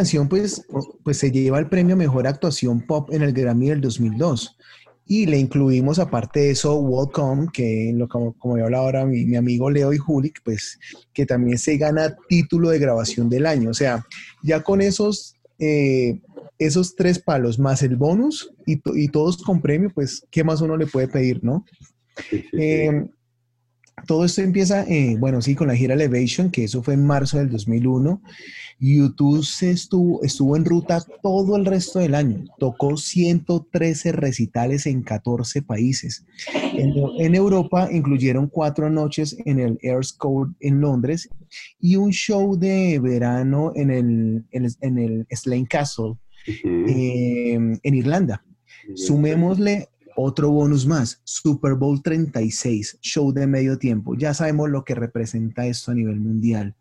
Canción pues, pues se lleva el premio Mejor Actuación Pop en el Grammy del 2002. Y le incluimos aparte de eso Welcome, que lo, como, como yo hablaba ahora mi, mi amigo Leo y Juli, pues que también se gana título de grabación del año. O sea, ya con esos, eh, esos tres palos más el bonus y, to- y todos con premio, pues ¿qué más uno le puede pedir, no? Sí, sí, sí. Eh, todo esto empieza, eh, bueno, sí, con la gira Elevation, que eso fue en marzo del 2001. YouTube se estuvo, estuvo en ruta todo el resto del año. Tocó 113 recitales en 14 países. En, en Europa incluyeron cuatro noches en el Airs Code en Londres y un show de verano en el, en el, en el Slane Castle eh, en Irlanda. Sumémosle otro bonus más, Super Bowl 36, show de medio tiempo. Ya sabemos lo que representa esto a nivel mundial.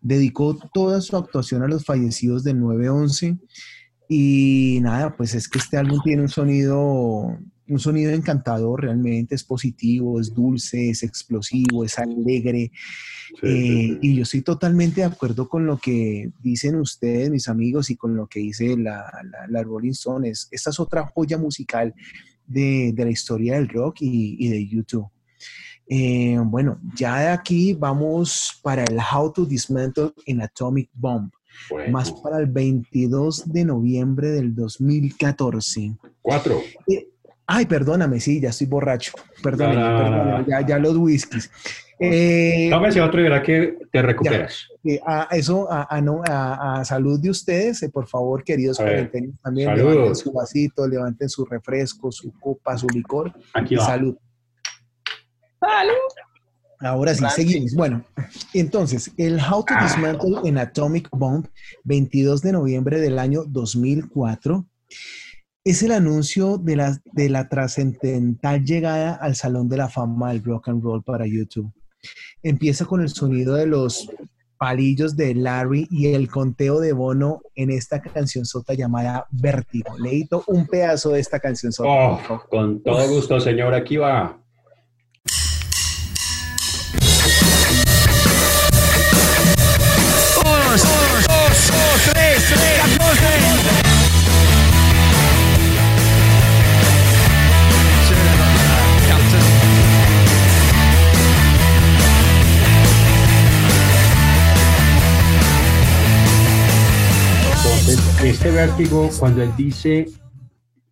Dedicó toda su actuación a los fallecidos del 9-11 y nada, pues es que este álbum tiene un sonido, un sonido encantador, realmente es positivo, es dulce, es explosivo, es alegre. Sí, Eh, sí, sí. y yo estoy totalmente de acuerdo con lo que dicen ustedes, mis amigos, y con lo que dice la, la, la Rolling Stones. Esta es otra joya musical de, de la historia del rock y, y de YouTube. Eh, bueno, ya de aquí vamos para el How to Dismantle an Atomic Bomb, Bueno, más para el 22 de noviembre del 2014. Cuatro. Ay, perdóname, sí, ya estoy borracho. Perdóname, perdóname, ya, ya los whiskies. Eh, Tómese otro y verá que te recuperas. Eh, a eso, a, a no- a- a salud de ustedes, eh, por favor, queridos cuarentenos, también salud. levanten su vasito, levanten su refresco, su copa, su licor. Aquí va. salud. Ahora sí, Gracias. seguimos. Bueno, entonces, el How to Dismantle an Atomic Bomb, 22 de noviembre del año 2004, es el anuncio de la, de la trascendental llegada al Salón de la Fama del Rock and Roll para YouTube. Empieza con el sonido de los palillos de Larry y el conteo de Bono en esta canción sota llamada Vértigo. Leíto un pedazo de esta canción sota. Oh, con todo gusto, señor, aquí va. Dos, dos, dos, tres, tres, Este vértigo, cuando él dice,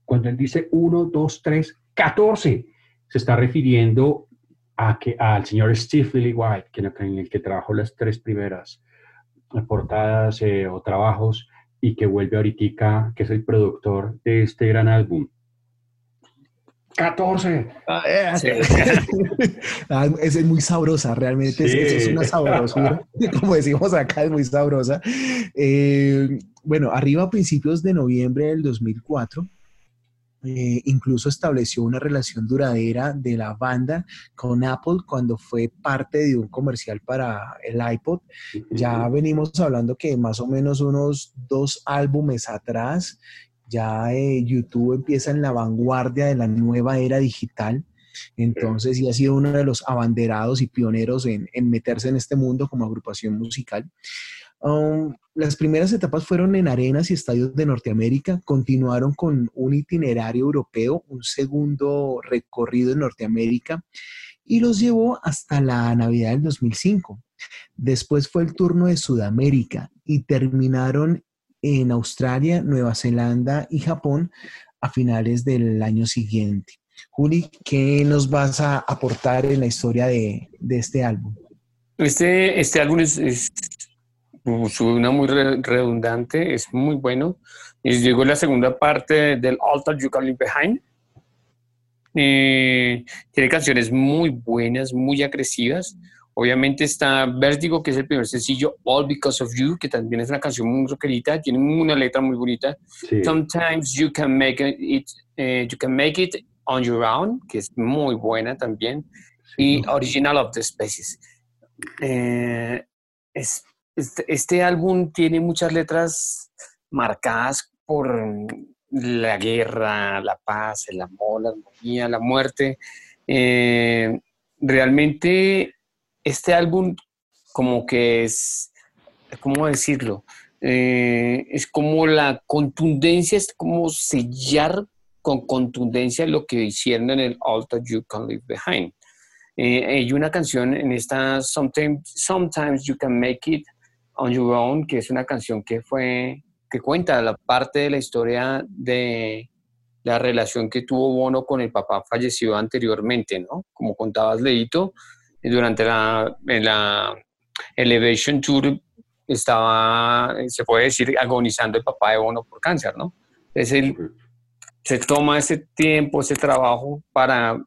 cuando él dice 1, 2, 3, 14, se está refiriendo a que, al señor Steve Lillywhite, que, en el que trabajó las tres primeras portadas eh, o trabajos y que vuelve ahorita, que es el productor de este gran álbum. 14. Ah, es muy sabrosa, realmente es, una sabrosura. Como decimos acá, es muy sabrosa. Eh, bueno, arriba a principios de noviembre del 2004, eh, incluso estableció una relación duradera de la banda con Apple cuando fue parte de un comercial para el iPod. Ya venimos hablando que más o menos unos dos álbumes atrás ya eh, YouTube empieza en la vanguardia de la nueva era digital. Entonces, y ha sido uno de los abanderados y pioneros en, meterse en este mundo como agrupación musical. Um, las primeras etapas fueron en arenas y estadios de Norteamérica, continuaron con un itinerario europeo, un segundo recorrido en Norteamérica y los llevó hasta la Navidad del 2005. Después fue el turno de Sudamérica y terminaron en Australia, Nueva Zelanda y Japón a finales del año siguiente. Juli, ¿qué nos vas a aportar en la historia de, este álbum? Este, este álbum es, es suena muy redundante, es muy bueno. Y llegó la segunda parte del Altar You Can Leave Behind. Eh, tiene canciones muy buenas, muy agresivas. Obviamente está Vertigo, que es el primer sencillo, All Because of You, que también es una canción muy rockerita, tiene una letra muy bonita. Sometimes You Can Make It, eh, You Can Make It on Your Own, que es muy buena también. Y Original of the Species. Eh, es, este, este, álbum tiene muchas letras marcadas por la guerra, la paz, el amor, la armonía, la muerte. Eh, realmente este álbum como que es, ¿cómo decirlo? Eh, es como la contundencia, es como sellar con contundencia lo que hicieron en el Altar You Can Leave Behind. Eh, hay una canción en esta Sometimes, Sometimes You Can Make It on Your Own, que es una canción que fue, que cuenta la parte de la historia de la relación que tuvo Bono con el papá fallecido anteriormente, ¿no? Como contabas, Leito, durante la, la Elevation Tour estaba, se puede decir, agonizando el papá de Bono por cáncer, ¿no? Es el, se toma ese tiempo, ese trabajo para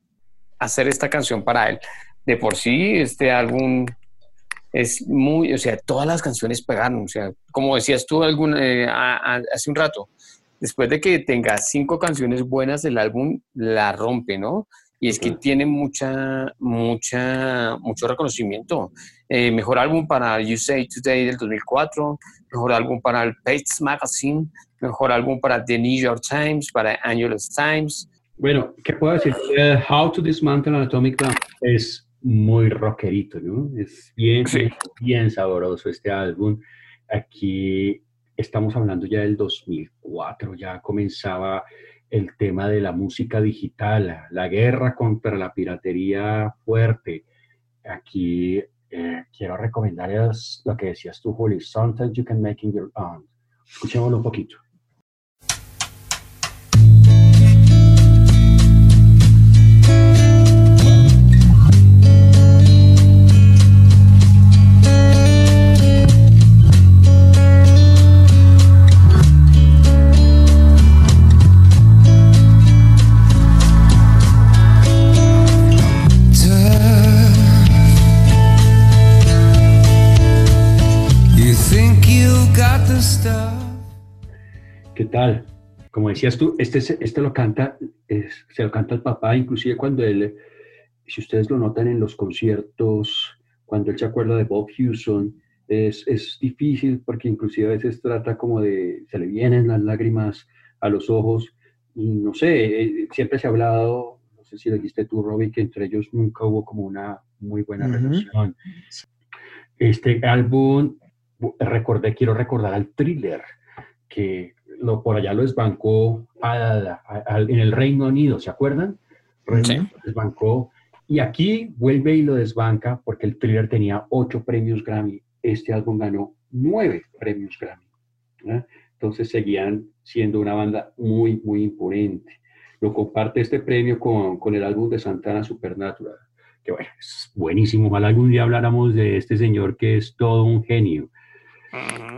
hacer esta canción para él. De por sí, este álbum es muy, o sea, todas las canciones pegaron, o sea, como decías tú alguna, eh, hace un rato, después de que tenga cinco canciones buenas, el álbum la rompe, ¿no? Y es que tiene mucha, mucha, mucho reconocimiento. Eh, mejor álbum para You Say Today del 2004, mejor álbum para el Pates Magazine, mejor álbum para The New York Times, para Angeles Times. Bueno, ¿qué puedo decir? How to Dismantle an Atomic Bomb es muy rockerito, ¿no? Es bien, bien sabroso este álbum. Aquí estamos hablando ya del 2004, ya comenzaba el tema de la música digital, la guerra contra la piratería fuerte. Aquí eh, quiero recomendarles lo que decías tú, Juli, Sometimes You Can Make It Your Own. Escuchémoslo un poquito. ¿Qué tal? Como decías tú, este, este lo canta, se lo canta el papá, inclusive cuando él, si ustedes lo notan en los conciertos, cuando él se acuerda de Bob Hewson, es, es difícil porque inclusive a veces trata como de, se le vienen las lágrimas a los ojos y no sé, eh, siempre se ha hablado, no sé si lo dijiste tú, Robbie, que entre ellos nunca hubo como una muy buena relación. Este álbum, recordé, quiero recordar al thriller, que lo, por allá lo desbancó en el Reino Unido, ¿se acuerdan? Sí. Desbancó. Y aquí vuelve y lo desbanca porque el thriller tenía ocho premios Grammy. Este álbum ganó nueve premios Grammy. entonces seguían siendo una banda muy, muy imponente. Lo comparte este premio con, con el álbum de Santana Supernatural, que bueno, es buenísimo. Ojalá algún día habláramos de este señor que es todo un genio.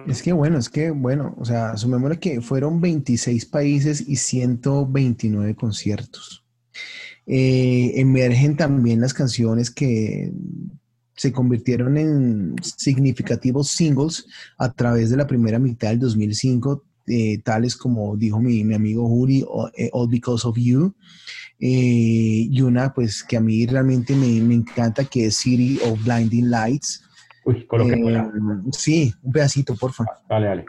Es que bueno, es que bueno, o sea, sumémosle que fueron 26 países y 129 conciertos. Eh, emergen también las canciones que se convirtieron en significativos singles a través de la primera mitad del 2005, eh, tales como dijo mi, amigo Juri, eh, All Because of You, eh, y una pues que a mí realmente me, encanta, que es City of Blinding Lights. Uy, Sí, un pedacito, por favor. Dale, dale.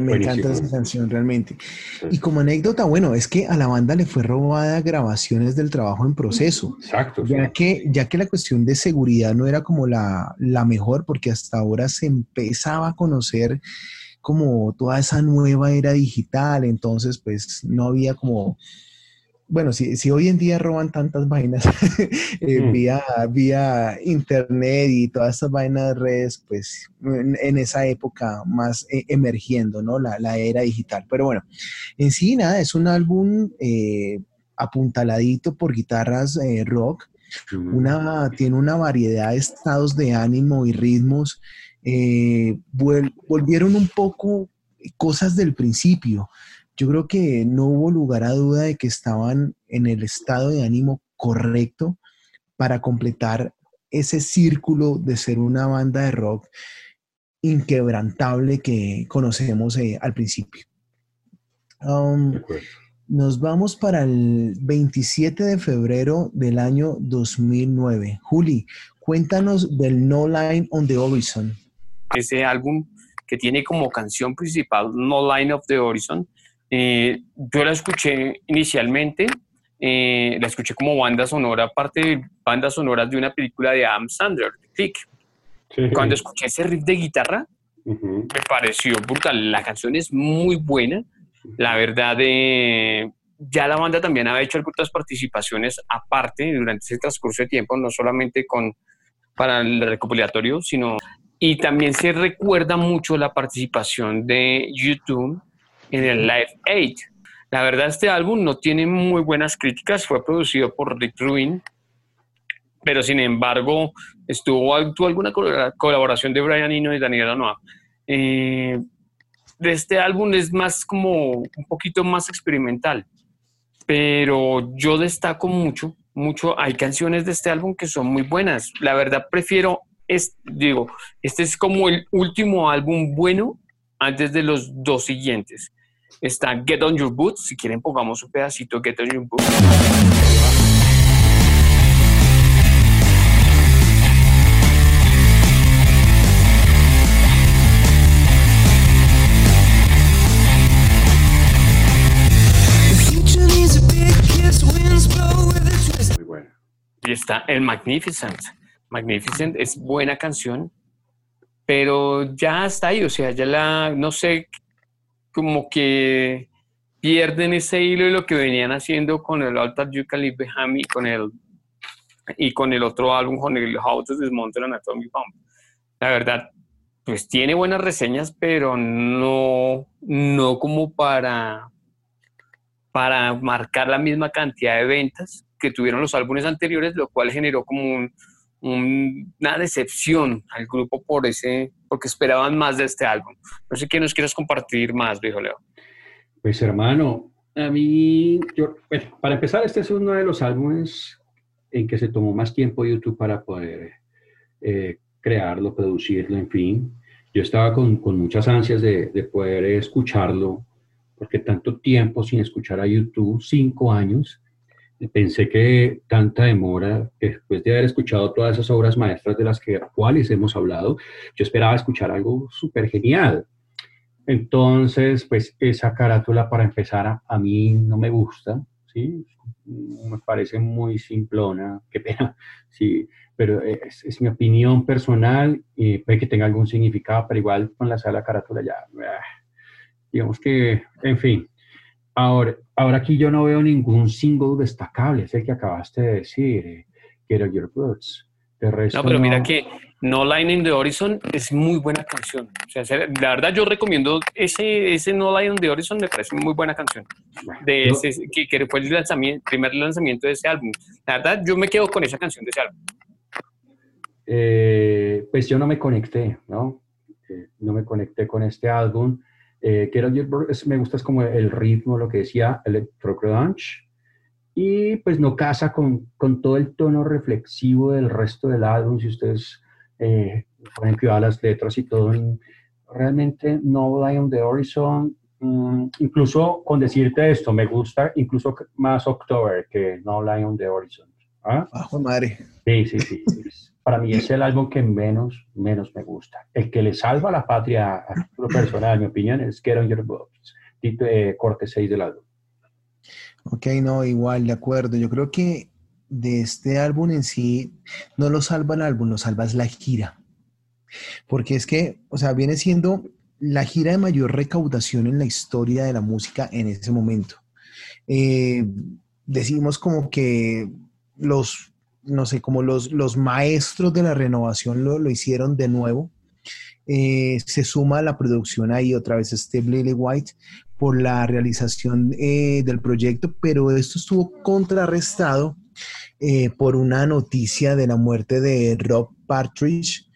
Me, encanta esa canción realmente. Y como anécdota, bueno, es que a la banda le fue robada grabaciones del trabajo en proceso. Exacto. Ya, que, ya que la cuestión de seguridad no era como la, la mejor, porque hasta ahora se empezaba a conocer como toda esa nueva era digital, entonces pues no había como bueno, si, si, hoy en día roban tantas vainas eh, mm. vía, vía internet y todas estas vainas de redes, pues en, esa época más eh, emergiendo, ¿no? La, la, era digital. Pero bueno, en sí, nada, es un álbum eh, apuntaladito por guitarras rock. Una, tiene una variedad de estados de ánimo y ritmos. volvieron un poco cosas del principio yo creo que no hubo lugar a duda de que estaban en el estado de ánimo correcto para completar ese círculo de ser una banda de rock inquebrantable que conocemos eh, al principio. Um, nos vamos para el 27 de febrero del año 2009. Juli, cuéntanos del No Line on the Horizon. Ese álbum que tiene como canción principal No Line of the Horizon, eh, yo la escuché inicialmente, eh, la escuché como banda sonora, parte de bandas sonoras de una película de Adam Sandler, Click. Cuando escuché ese riff de guitarra, me pareció brutal. La canción es muy buena. La verdad, eh, ya la banda también había hecho algunas participaciones aparte durante ese transcurso de tiempo, no solamente con, para el recopilatorio, sino... Y también se recuerda mucho la participación de YouTube en el Live 8. La verdad, este álbum no tiene muy buenas críticas, fue producido por Rick Rubin, pero sin embargo, estuvo, tuvo alguna colaboración de Brian Eno y Daniel Anoa. Eh, de este álbum es más como un poquito más experimental, pero yo destaco mucho, mucho, hay canciones de este álbum que son muy buenas. La verdad, prefiero, es, digo, este es como el último álbum bueno antes de los dos siguientes. Está Get On Your Boots. Si quieren, pongamos un pedacito Get On Your Boots. Y está el Magnificent. Magnificent es buena canción, pero ya está ahí, o sea, ya la, no sé como que pierden ese hilo de lo que venían haciendo con el Altar You Can Behind y con el, y con el otro álbum, con el How to Dismantle an Atomic Bomb. La verdad, pues tiene buenas reseñas, pero no, no como para, para marcar la misma cantidad de ventas que tuvieron los álbumes anteriores, lo cual generó como una decepción al grupo por ese, porque esperaban más de este álbum. No sé qué nos quieres compartir más, viejo Leo. Pues hermano, a mí, yo, para empezar, este es uno de los álbumes en que se tomó más tiempo YouTube para poder eh, crearlo, producirlo, en fin. Yo estaba con, con muchas ansias de, de, poder escucharlo, porque tanto tiempo sin escuchar a YouTube, cinco años, pensé que tanta demora, después de haber escuchado todas esas obras maestras de las que, cuales hemos hablado, yo esperaba escuchar algo súper genial. Entonces, pues esa carátula para empezar a, mí no me gusta, ¿sí? Me parece muy simplona, qué pena, sí, pero es, es mi opinión personal y puede que tenga algún significado, pero igual con la sala carátula ya, ah, digamos que, en fin. Ahora, ahora aquí yo no veo ningún single destacable, es el que acabaste de decir, eh, Get Your Boots. No, pero mira que No Line in the Horizon es muy buena canción. O sea, se- la verdad yo recomiendo ese, ese No Line in the Horizon, me parece muy buena canción. De ese, que, que fue el lanzamiento, primer lanzamiento de ese álbum. La verdad yo me quedo con esa canción de ese álbum. Eh, pues yo no me conecté, ¿no? Eh, no me conecté con este álbum. Eh, Get Out Your Bird me gusta es como el ritmo, lo que decía Electro Grunge, y pues no casa con, con todo el tono reflexivo del resto del álbum, si ustedes eh, ponen cuidado las letras y todo. Realmente No Lie on the Horizon, mm, incluso con decirte esto, me gusta incluso más October que No Lie on the Horizon. ¿Ah? Bajo madre. Sí, sí, sí. Para mí es el álbum que menos, menos me gusta. El que le salva a la patria a título personal, en mi opinión, es Get On Your Books, eh, corte 6 del álbum. Ok, no, igual, de acuerdo. Yo creo que de este álbum en sí no lo salva el álbum, lo salva la gira. Porque es que, o sea, viene siendo la gira de mayor recaudación en la historia de la música en ese momento. Eh, decimos como que los, no sé, como los, los maestros de la renovación lo, lo hicieron de nuevo. Eh, se suma a la producción ahí otra vez Steve Lillywhite por la realización eh, del proyecto, pero esto estuvo contrarrestado eh, por una noticia de la muerte de Rob Partridge,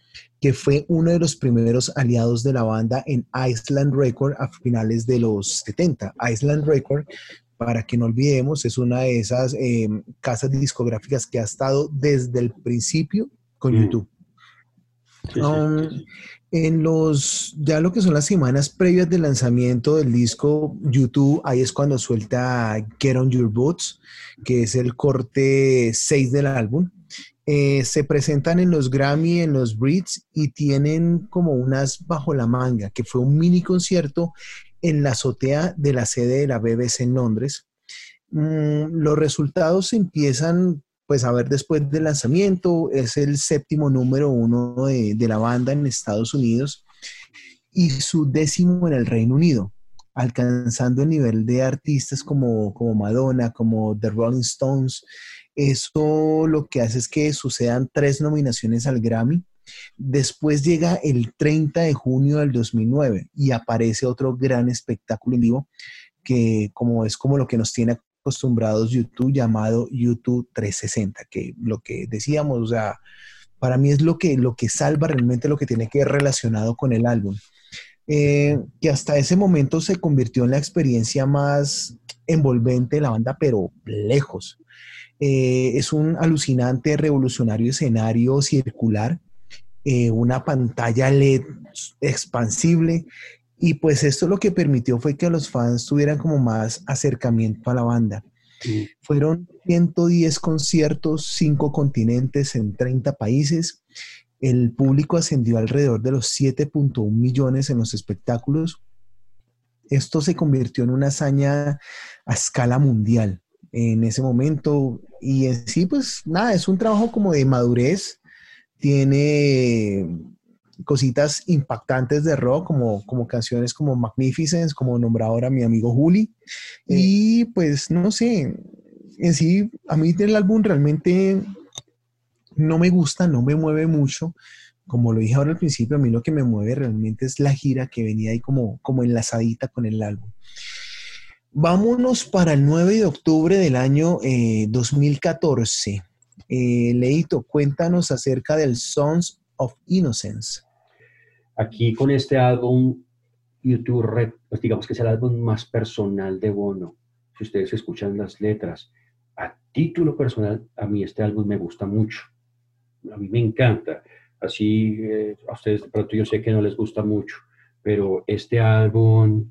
que fue uno de los primeros aliados de la banda en Island Record a finales de los 70. Island Record, para que no olvidemos, es una de esas eh, casas discográficas que ha estado desde el principio con Mm. YouTube. Sí, Um, sí. en los, ya lo que son las semanas previas del lanzamiento del disco, YouTube, ahí es cuando suelta Get On Your Boots, que es el corte 6 del álbum. Eh, se presentan en los Grammy, en los Brits y tienen como unas bajo la manga, que fue un mini concierto en la azotea de la sede de la BBC en Londres. Mm, los resultados empiezan pues a ver después del lanzamiento, es el séptimo número uno de, de la banda en Estados Unidos y su décimo en el Reino Unido, alcanzando el nivel de artistas como, como Madonna, como The Rolling Stones. Eso lo que hace es que sucedan tres nominaciones al Grammy. Después llega el 30 de junio del 2009 y aparece otro gran espectáculo en vivo que como es como lo que nos tiene acostumbrados YouTube llamado YouTube 360, que lo que decíamos, o sea, para mí es lo que, lo que salva realmente lo que tiene que ver relacionado con el álbum. Eh, que hasta ese momento se convirtió en la experiencia más envolvente de la banda, pero lejos. Eh, es un alucinante, revolucionario escenario circular, eh, una pantalla LED expansible, y pues esto lo que permitió fue que los fans tuvieran como más acercamiento a la banda. Sí. Fueron 110 conciertos, 5 continentes en 30 países. El público ascendió alrededor de los 7.1 millones en los espectáculos. Esto se convirtió en una hazaña a escala mundial en ese momento. Y en sí, pues nada, es un trabajo como de madurez. Tiene cositas impactantes de rock, como, como canciones como Magnificence, como nombró ahora mi amigo Juli. Y pues no sé, en sí, a mí del álbum realmente no me gusta, no me mueve mucho. Como lo dije ahora al principio, a mí lo que me mueve realmente es la gira que venía ahí como, como enlazadita con el álbum. Vámonos para el 9 de octubre del año eh, 2014. Eh, Leito, cuéntanos acerca del Sons of Innocence. Aquí con este álbum, YouTube Red, pues digamos que es el álbum más personal de Bono. Si ustedes escuchan las letras, a título personal, a mí este álbum me gusta mucho. A mí me encanta. Así, eh, a ustedes de pronto yo sé que no les gusta mucho, pero este álbum,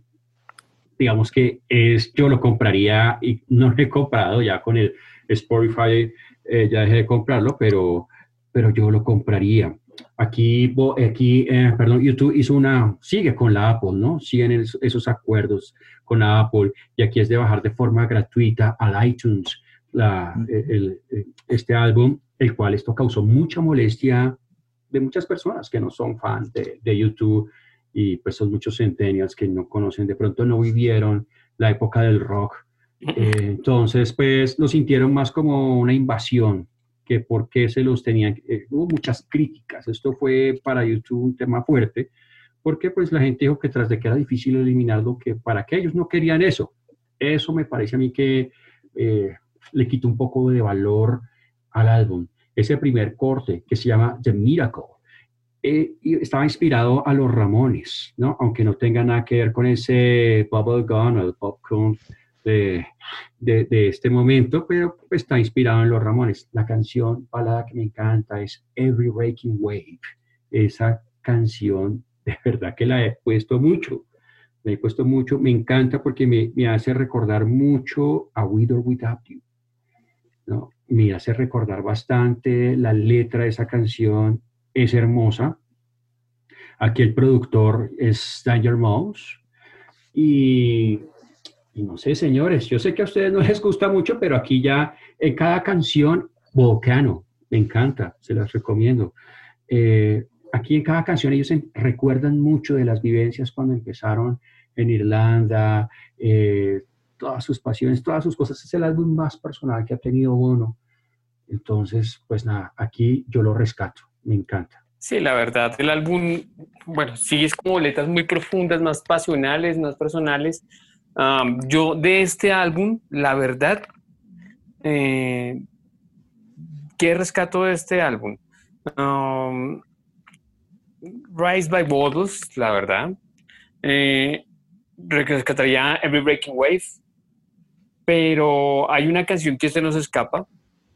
digamos que es, yo lo compraría y no lo he comprado ya con el Spotify, eh, ya dejé de comprarlo, pero, pero yo lo compraría. aquí, aquí eh, perdón, YouTube hizo una, sigue con la Apple, ¿no? Siguen es- esos acuerdos con la Apple y aquí es de bajar de forma gratuita al iTunes la, el- el- este álbum, el cual esto causó mucha molestia de muchas personas que no son fans de, de YouTube y pues son muchos centennials que no conocen, de pronto no vivieron la época del rock. Eh, entonces, pues lo sintieron más como una invasión que por qué se los tenían. eh, hubo muchas críticas. Esto fue para YouTube un tema fuerte, porque pues la gente dijo que tras de que era difícil eliminarlo, que para que ellos no querían eso. Eso me parece a mí que eh, le quita un poco de valor al álbum. Ese primer corte que se llama The Miracle eh, estaba inspirado a los Ramones, ¿no? Aunque no tenga nada que ver con ese bubble gum o el popcorn de, este momento, pero está inspirado en los Ramones. La canción balada que me encanta es Every Breaking Wave. Esa canción, de verdad que la he puesto mucho. La he puesto mucho. Me encanta porque me, me hace recordar mucho a With or Without You. ¿no? Me hace recordar bastante la letra de esa canción. Es hermosa. Aquí el productor es Danger Mouse. Y, no sé, señores, yo sé que a ustedes no les gusta mucho, pero aquí ya en cada canción, Volcano, me encanta, se las recomiendo. Eh, aquí en cada canción ellos recuerdan mucho de las vivencias cuando empezaron en Irlanda, eh, todas sus pasiones, todas sus cosas. Es el álbum más personal que ha tenido Bono. Entonces, pues nada, aquí yo lo rescato, me encanta. Sí, la verdad, el álbum, bueno, sí es como letras muy profundas, más pasionales, más personales. Um, yo de este álbum, la verdad, eh, ¿qué rescato de este álbum? Um, Rise by Bottles, la verdad. Eh, rescataría Every Breaking Wave, pero hay una canción que se nos escapa,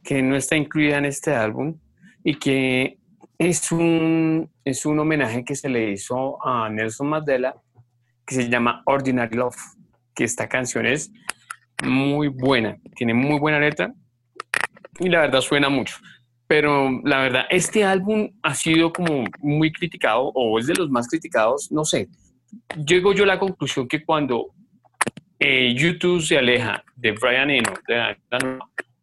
que no está incluida en este álbum y que es un, es un homenaje que se le hizo a Nelson Mandela, que se llama Ordinary Love, que esta canción es muy buena, tiene muy buena letra y la verdad suena mucho. Pero la verdad, este álbum ha sido como muy criticado, o es de los más criticados, no sé. Llego yo a la conclusión que cuando eh, YouTube se aleja de Brian Eno de,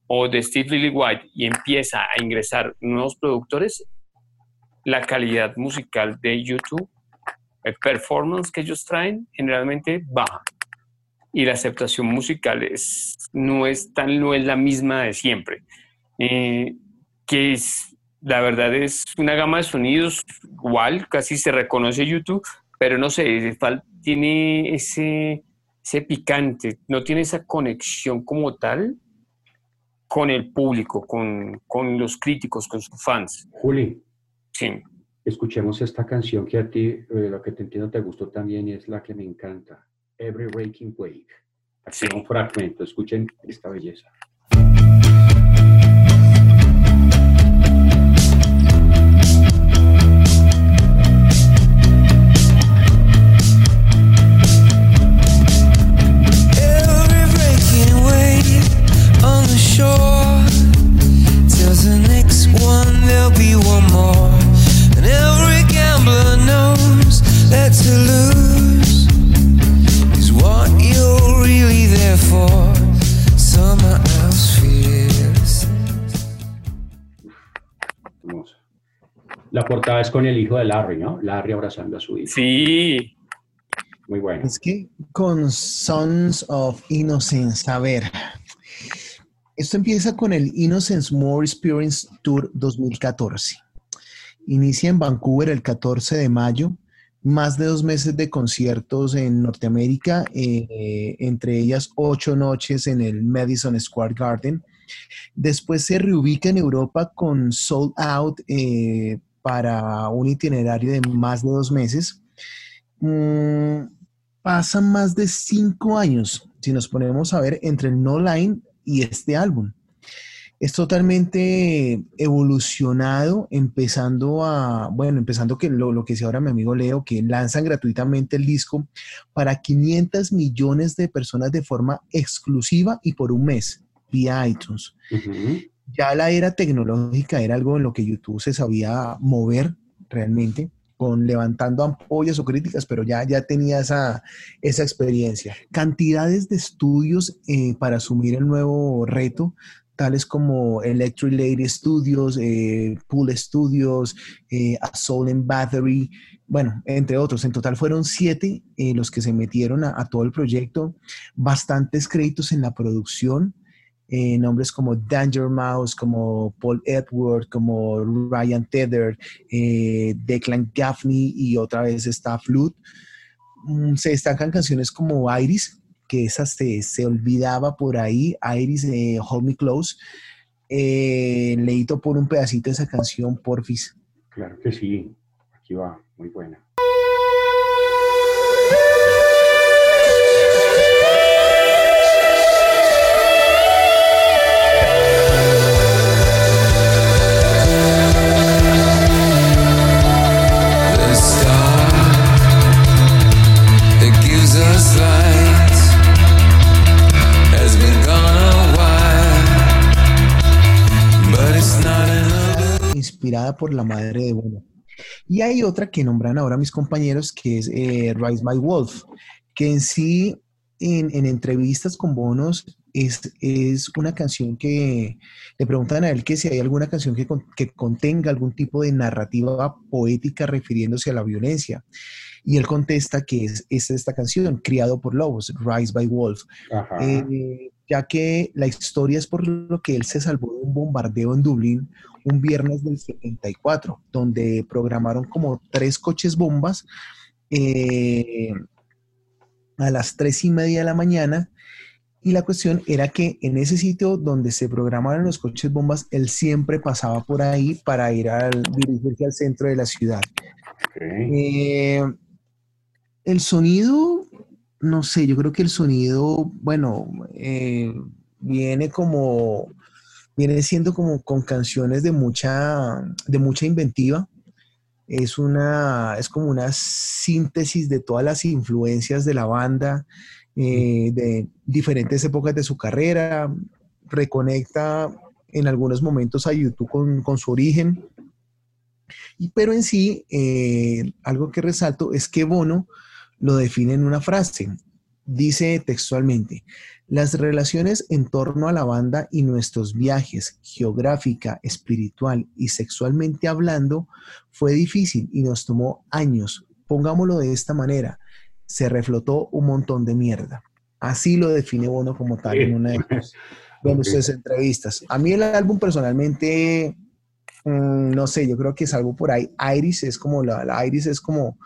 o de Steve Lillywhite y empieza a ingresar nuevos productores, la calidad musical de YouTube, el performance que ellos traen, generalmente baja. Y la aceptación musical es, no, es tan, no es la misma de siempre. Eh, que es, la verdad es una gama de sonidos igual, casi se reconoce YouTube, pero no sé, tiene ese, ese picante, no tiene esa conexión como tal con el público, con, con los críticos, con sus fans. Juli, Sí. escuchemos esta canción que a ti, eh, lo que te entiendo, te gustó también y es la que me encanta. Every Breaking Wave. Aquí Sí. un fragmento, escuchen esta belleza. Portada es con el hijo de Larry, ¿no? Larry abrazando a su hijo. Sí, Muy bueno. Es que con Sons of Innocence, a ver, esto empieza con el Innocence More Experience Tour 2014. Inicia en Vancouver el 14 de mayo, más de dos meses de conciertos en Norteamérica, eh, entre ellas ocho noches en el Madison Square Garden. Después se reubica en Europa con Sold Out eh, para un itinerario de más de dos meses. Mm, pasan más de cinco años, si nos ponemos a ver, entre el No Line y este álbum. Es totalmente evolucionado, empezando a, bueno, empezando que lo, lo que decía ahora mi amigo Leo, que lanzan gratuitamente el disco para 500 millones de personas de forma exclusiva y por un mes vía iTunes. Ya la era tecnológica era algo en lo que YouTube se sabía mover realmente, con levantando ampollas o críticas, pero ya, ya tenía esa, esa experiencia. Cantidades de estudios eh, para asumir el nuevo reto, tales como Electric Lady Studios, eh, Pool Studios, eh, Soul and Battery, bueno, entre otros. En total fueron siete eh, los que se metieron a, todo el proyecto, bastantes créditos en la producción, eh, nombres como Danger Mouse, como Paul Edward, como Ryan Tether, Declan Gaffney y otra vez está Flood. Mm, se destacan canciones como Iris, que esa se, se olvidaba por ahí, Iris de Hold Me Close. Eh, leíto por un pedacito esa canción, porfis. Claro que sí, aquí va, muy buena. Inspirada por la madre de Bono. Y hay otra que nombran ahora mis compañeros, que es eh, Rise My Wolf, que en sí, en, entrevistas con Bonos, es, es, una canción que le preguntan a él que si hay alguna canción que, que contenga algún tipo de narrativa poética refiriéndose a la violencia. Y él contesta que es, esta canción, Criado por Lobos, Rise by Wolf. Eh, ya que la historia es por lo que él se salvó de un bombardeo en Dublín un viernes del 74, donde programaron como tres coches bombas eh, a las tres y media de la mañana. Y la cuestión era que en ese sitio donde se programaron los coches bombas, él siempre pasaba por ahí para ir al dirigirse al centro de la ciudad. Eh, el sonido, no sé, yo creo que el sonido, bueno, eh, viene como viene siendo como con canciones de mucha, de mucha inventiva. Es, una, es como una síntesis de todas las influencias de la banda, eh, de diferentes épocas de su carrera, reconecta en algunos momentos a YouTube con, su origen. Y, pero en sí, eh, algo que resalto es que Bono lo define en una frase. Dice textualmente, las relaciones en torno a la banda y nuestros viajes geográfica, espiritual y sexualmente hablando fue difícil y nos tomó años. Pongámoslo de esta manera, se reflotó un montón de mierda. Así lo define Bono como tal en una de, sus entrevistas. A mí el álbum personalmente, mm, no sé, yo creo que es algo por ahí. Iris es como la, la Iris es como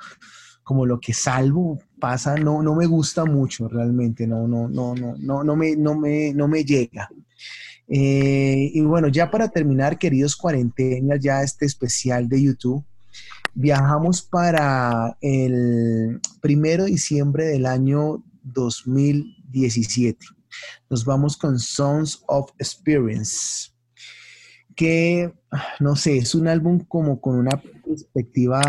como lo que salvo pasa, no, no me gusta mucho realmente, no, no, no, no, no, no, me, no, me, no me llega. Eh, y bueno, ya para terminar, queridos cuarentenas, ya este especial de YouTube, viajamos para el primero de diciembre del año 2017. Nos vamos con Songs of Experience, que, no sé, es un álbum como con una perspectiva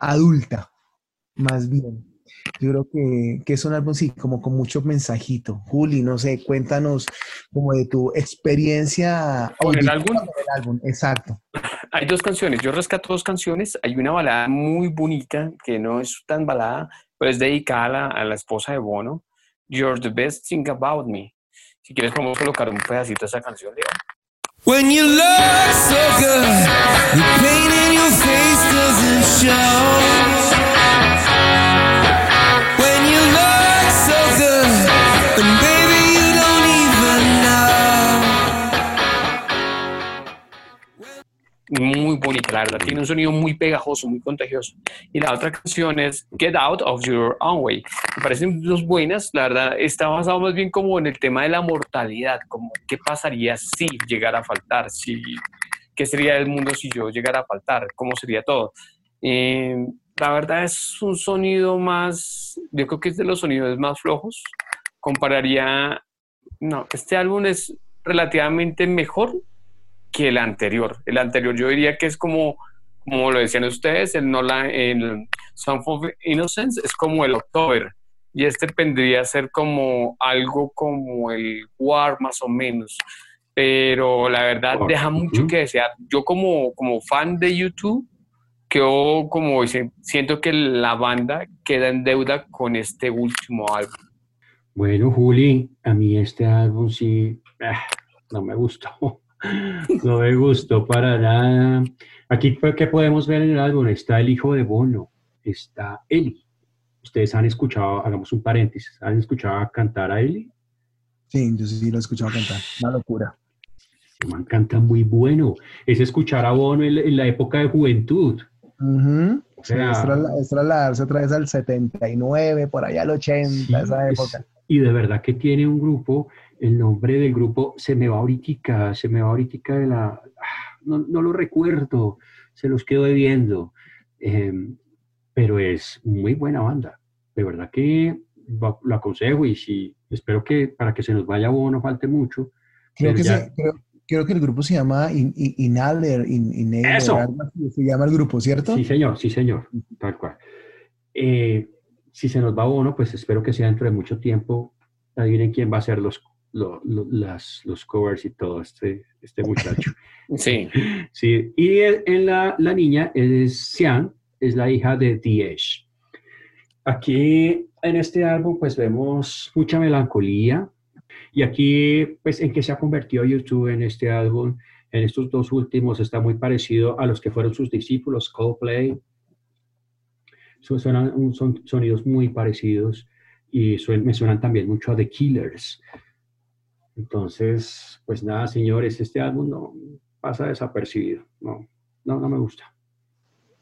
adulta, más bien. Yo creo que, que es un álbum, sí, como con mucho mensajito. Juli, no sé, cuéntanos como de tu experiencia con el álbum. el álbum. Exacto. Hay dos canciones, yo rescato dos canciones. Hay una balada muy bonita, que no es tan balada, pero es dedicada a la, esposa de Bono. You're the best thing about me. Si quieres, podemos colocar un pedacito de esa canción, Leo. When you look so good, the pain in your face doesn't show. Muy bonita, la verdad. Tiene un sonido muy pegajoso, muy contagioso. Y la otra canción es Get Out of Your Own Way. Me parecen dos buenas, la verdad. Está basado más bien como en el tema de la mortalidad, como qué pasaría si llegara a faltar, si, qué sería el mundo si yo llegara a faltar, cómo sería todo. Eh, la verdad es un sonido más, yo creo que es de los sonidos más flojos. Compararía, no, este álbum es relativamente mejor que el anterior. El anterior yo diría que es como, como lo decían ustedes, el, no la, el Song of Innocence es como el October y este tendría a ser como algo como el War más o menos. Pero la verdad deja mucho que desear. Yo como, como fan de YouTube, quedó como siento que la banda queda en deuda con este último álbum. Bueno, Juli, a mí este álbum sí ah, no me gustó. No me gustó para nada. Aquí, ¿qué podemos ver en el álbum? Está el hijo de Bono, está Eli. Ustedes han escuchado, hagamos un paréntesis, ¿han escuchado cantar a Eli? Sí, yo sí lo he escuchado cantar. Una locura. Se man canta muy bueno. Es escuchar a Bono en, la época de juventud. o sea, es, trasladarse otra vez al 79, por allá al 80, esa época. y de verdad que tiene un grupo, el nombre del grupo se me va ahorita, se me va ahorita de la... No, no lo recuerdo, se los quedo debiendo. Em, pero es muy buena banda. De verdad que lo aconsejo y si espero que para que se nos vaya Bono falte mucho. Creo que, creo, que el grupo se llama Inhaler, in, Eso. se llama el grupo, ¿cierto? Sí, señor, sí, señor, tal cual. Eh, si se nos va Bono, pues espero que sea dentro de mucho tiempo. Adivinen quién va a ser los, los, las, los covers y todo este, este muchacho. sí. sí. Y en la, la niña es Xian, es la hija de Diesh. Aquí en este álbum pues vemos mucha melancolía y aquí pues en que se ha convertido YouTube en este álbum, en estos dos últimos está muy parecido a los que fueron sus discípulos, Coldplay. Son, son sonidos muy parecidos y me suenan también mucho a The Killers. Entonces, pues nada, señores, este álbum no pasa desapercibido. No, no, no me gusta.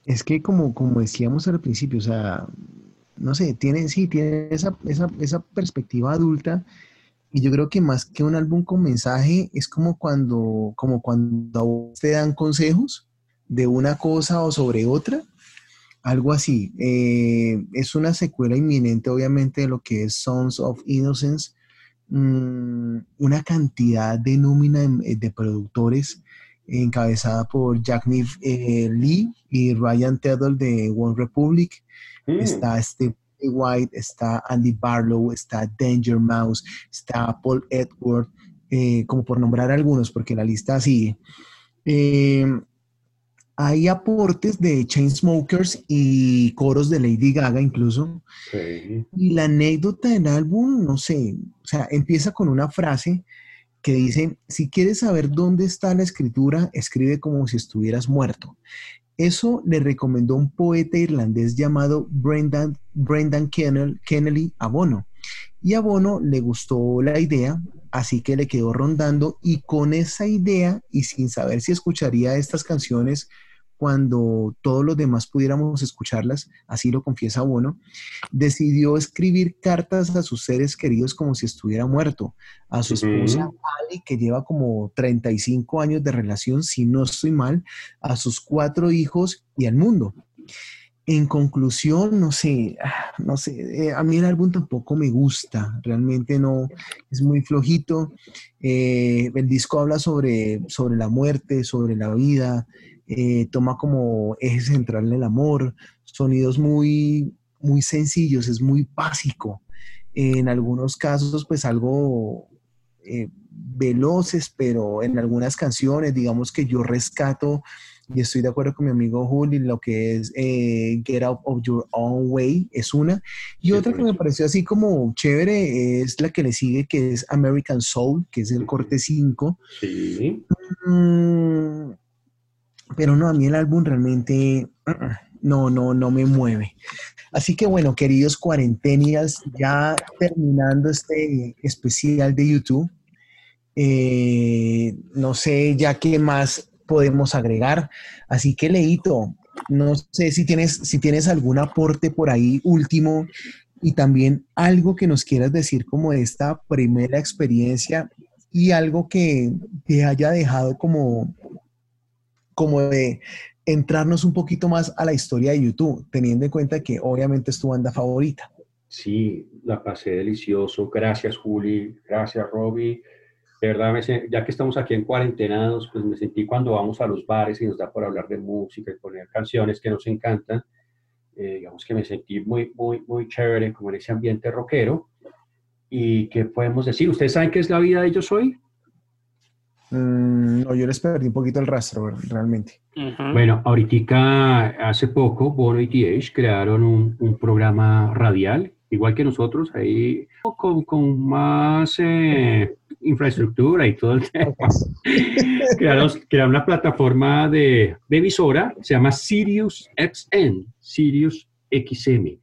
Es que como, como decíamos al principio, o sea, no sé, tiene, sí, tiene esa, esa, esa perspectiva adulta y yo creo que más que un álbum con mensaje es como cuando, como cuando te dan consejos de una cosa o sobre otra, algo así. Eh, es una secuela inminente, obviamente, de lo que es Sons of Innocence. Mm, una cantidad de nómina de, de productores encabezada por Jack eh, Lee y Ryan Tedder de One Republic. Mm. Está Steve White, está Andy Barlow, está Danger Mouse, está Paul Edward, eh, como por nombrar algunos, porque la lista sigue. Hay aportes de Chainsmokers y coros de Lady Gaga incluso. Y la anécdota del álbum, no sé, o sea, empieza con una frase que dice, si quieres saber dónde está la escritura, escribe como si estuvieras muerto. Eso le recomendó un poeta irlandés llamado Brendan, Brendan Kennelly a Bono. Y a Bono le gustó la idea, así que le quedó rondando y con esa idea y sin saber si escucharía estas canciones cuando todos los demás pudiéramos escucharlas, así lo confiesa Bono, decidió escribir cartas a sus seres queridos como si estuviera muerto, a su esposa Ali, que lleva como 35 años de relación, si no estoy mal, a sus cuatro hijos y al mundo. En conclusión, no sé, ah, no sé, eh, a mí el álbum tampoco me gusta, realmente no, es muy flojito. Eh, el disco habla sobre, sobre la muerte, sobre la vida, eh, toma como eje central el amor, sonidos muy, muy sencillos, es muy básico. En algunos casos, pues algo eh, veloces, pero en algunas canciones, digamos que yo rescato, y estoy de acuerdo con mi amigo Juli, lo que es eh, Get Out of Your Own Way, es una. Y otra que me pareció así como chévere es la que le sigue, que es American Soul, que es el corte 5. Sí. Mm, pero no, a mí el álbum realmente no, no, no me mueve. Así que bueno, queridos cuarentenias, ya terminando este especial de YouTube, eh, no sé ya qué más podemos agregar. Así que Leito, no sé si tienes, si tienes algún aporte por ahí último y también algo que nos quieras decir como de esta primera experiencia y algo que te haya dejado como como de entrarnos un poquito más a la historia de YouTube, teniendo en cuenta que obviamente es tu banda favorita. Sí, la pasé delicioso. Gracias, Juli. Gracias, Robbie. De verdad, ya que estamos aquí en cuarentenados, pues me sentí cuando vamos a los bares y nos da por hablar de música y poner canciones que nos encantan. Eh, digamos que me sentí muy, muy, muy chévere como en ese ambiente rockero. ¿Y qué podemos decir? ¿Ustedes saben qué es la vida de Yo Soy? Mm, no, yo les perdí un poquito el rastro, realmente. Bueno, ahorita, hace poco, Bono y TH crearon un, un programa radial, igual que nosotros, ahí con, con más eh, infraestructura y todo el tema. crearon, crearon, una plataforma de, de emisora, se llama Sirius XN, Sirius XM.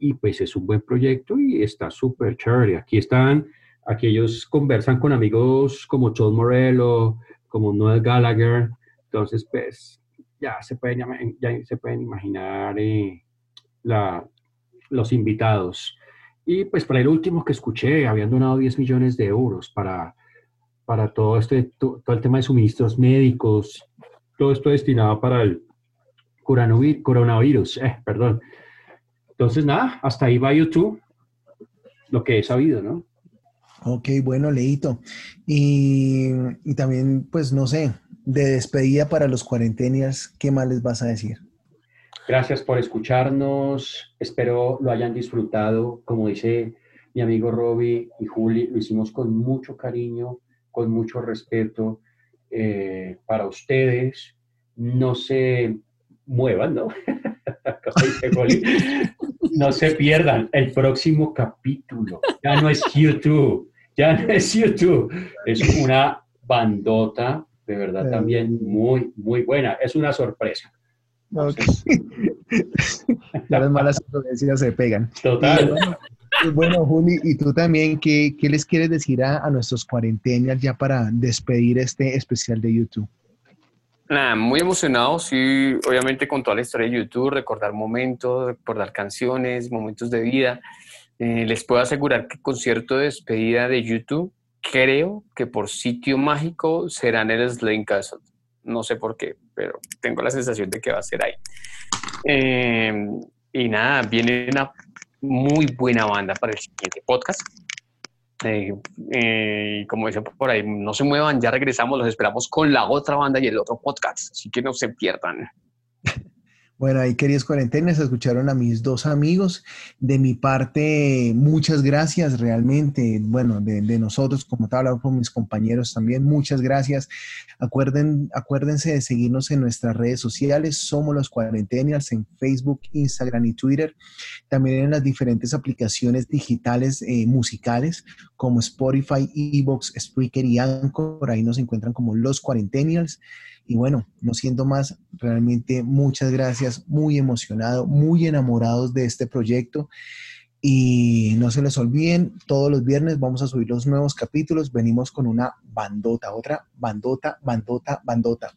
Y pues es un buen proyecto y está súper chévere. Aquí están Aquí ellos conversan con amigos como John Morello, como Noel Gallagher. Entonces, pues, ya se pueden, ya se pueden imaginar eh, la, los invitados. Y pues para el último que escuché, habían donado 10 millones de euros para, para todo, este, todo el tema de suministros médicos, todo esto destinado para el coronavirus, eh, perdón. Entonces, nada, hasta ahí va YouTube, lo que he sabido, ¿no? Ok, bueno, Leito. Y, también, pues no sé, de despedida para los cuarentenias, ¿qué más les vas a decir? Gracias por escucharnos. Espero lo hayan disfrutado. Como dice mi amigo Robbie y Juli, lo hicimos con mucho cariño, con mucho respeto eh, para ustedes. No se muevan, ¿no? no se pierdan el próximo capítulo. Ya no es YouTube, ya no es YouTube, es una bandota, de verdad también muy, muy buena. Es una sorpresa. Okay. Las malas influencias se pegan. Total. Pues bueno, Juli, y tú también, ¿qué, qué les quieres decir a, a nuestros cuarentenas ya para despedir este especial de YouTube? Nada, muy emocionado, sí, obviamente con toda la historia de YouTube, recordar momentos, recordar canciones, momentos de vida. Eh, les puedo asegurar que concierto de despedida de YouTube, creo que por sitio mágico será en el Slane Castle. No sé por qué, pero tengo la sensación de que va a ser ahí. Eh, y nada, viene una muy buena banda para el siguiente podcast. Eh, eh, como dicen por ahí, no se muevan, ya regresamos, los esperamos con la otra banda y el otro podcast, así que no se pierdan. Bueno, ahí queridos cuarentenas, escucharon a mis dos amigos. De mi parte, muchas gracias realmente. Bueno, de, nosotros, como te hablado con mis compañeros también, muchas gracias. Acuerden, acuérdense de seguirnos en nuestras redes sociales. Somos los cuarentenas en Facebook, Instagram y Twitter. También en las diferentes aplicaciones digitales eh, musicales como Spotify, Evox, Spreaker y Anchor. Ahí nos encuentran como los cuarentennials. Y bueno, no siendo más, realmente muchas gracias, muy emocionado, muy enamorados de este proyecto. Y no se les olviden, todos los viernes vamos a subir los nuevos capítulos. Venimos con una bandota, otra bandota, bandota, bandota.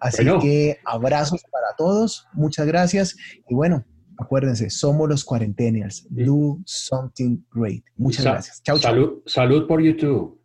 Así que abrazos para todos, muchas gracias. Y bueno, acuérdense, somos los cuarentenials. Do something great. Muchas gracias. Salud, salud por YouTube.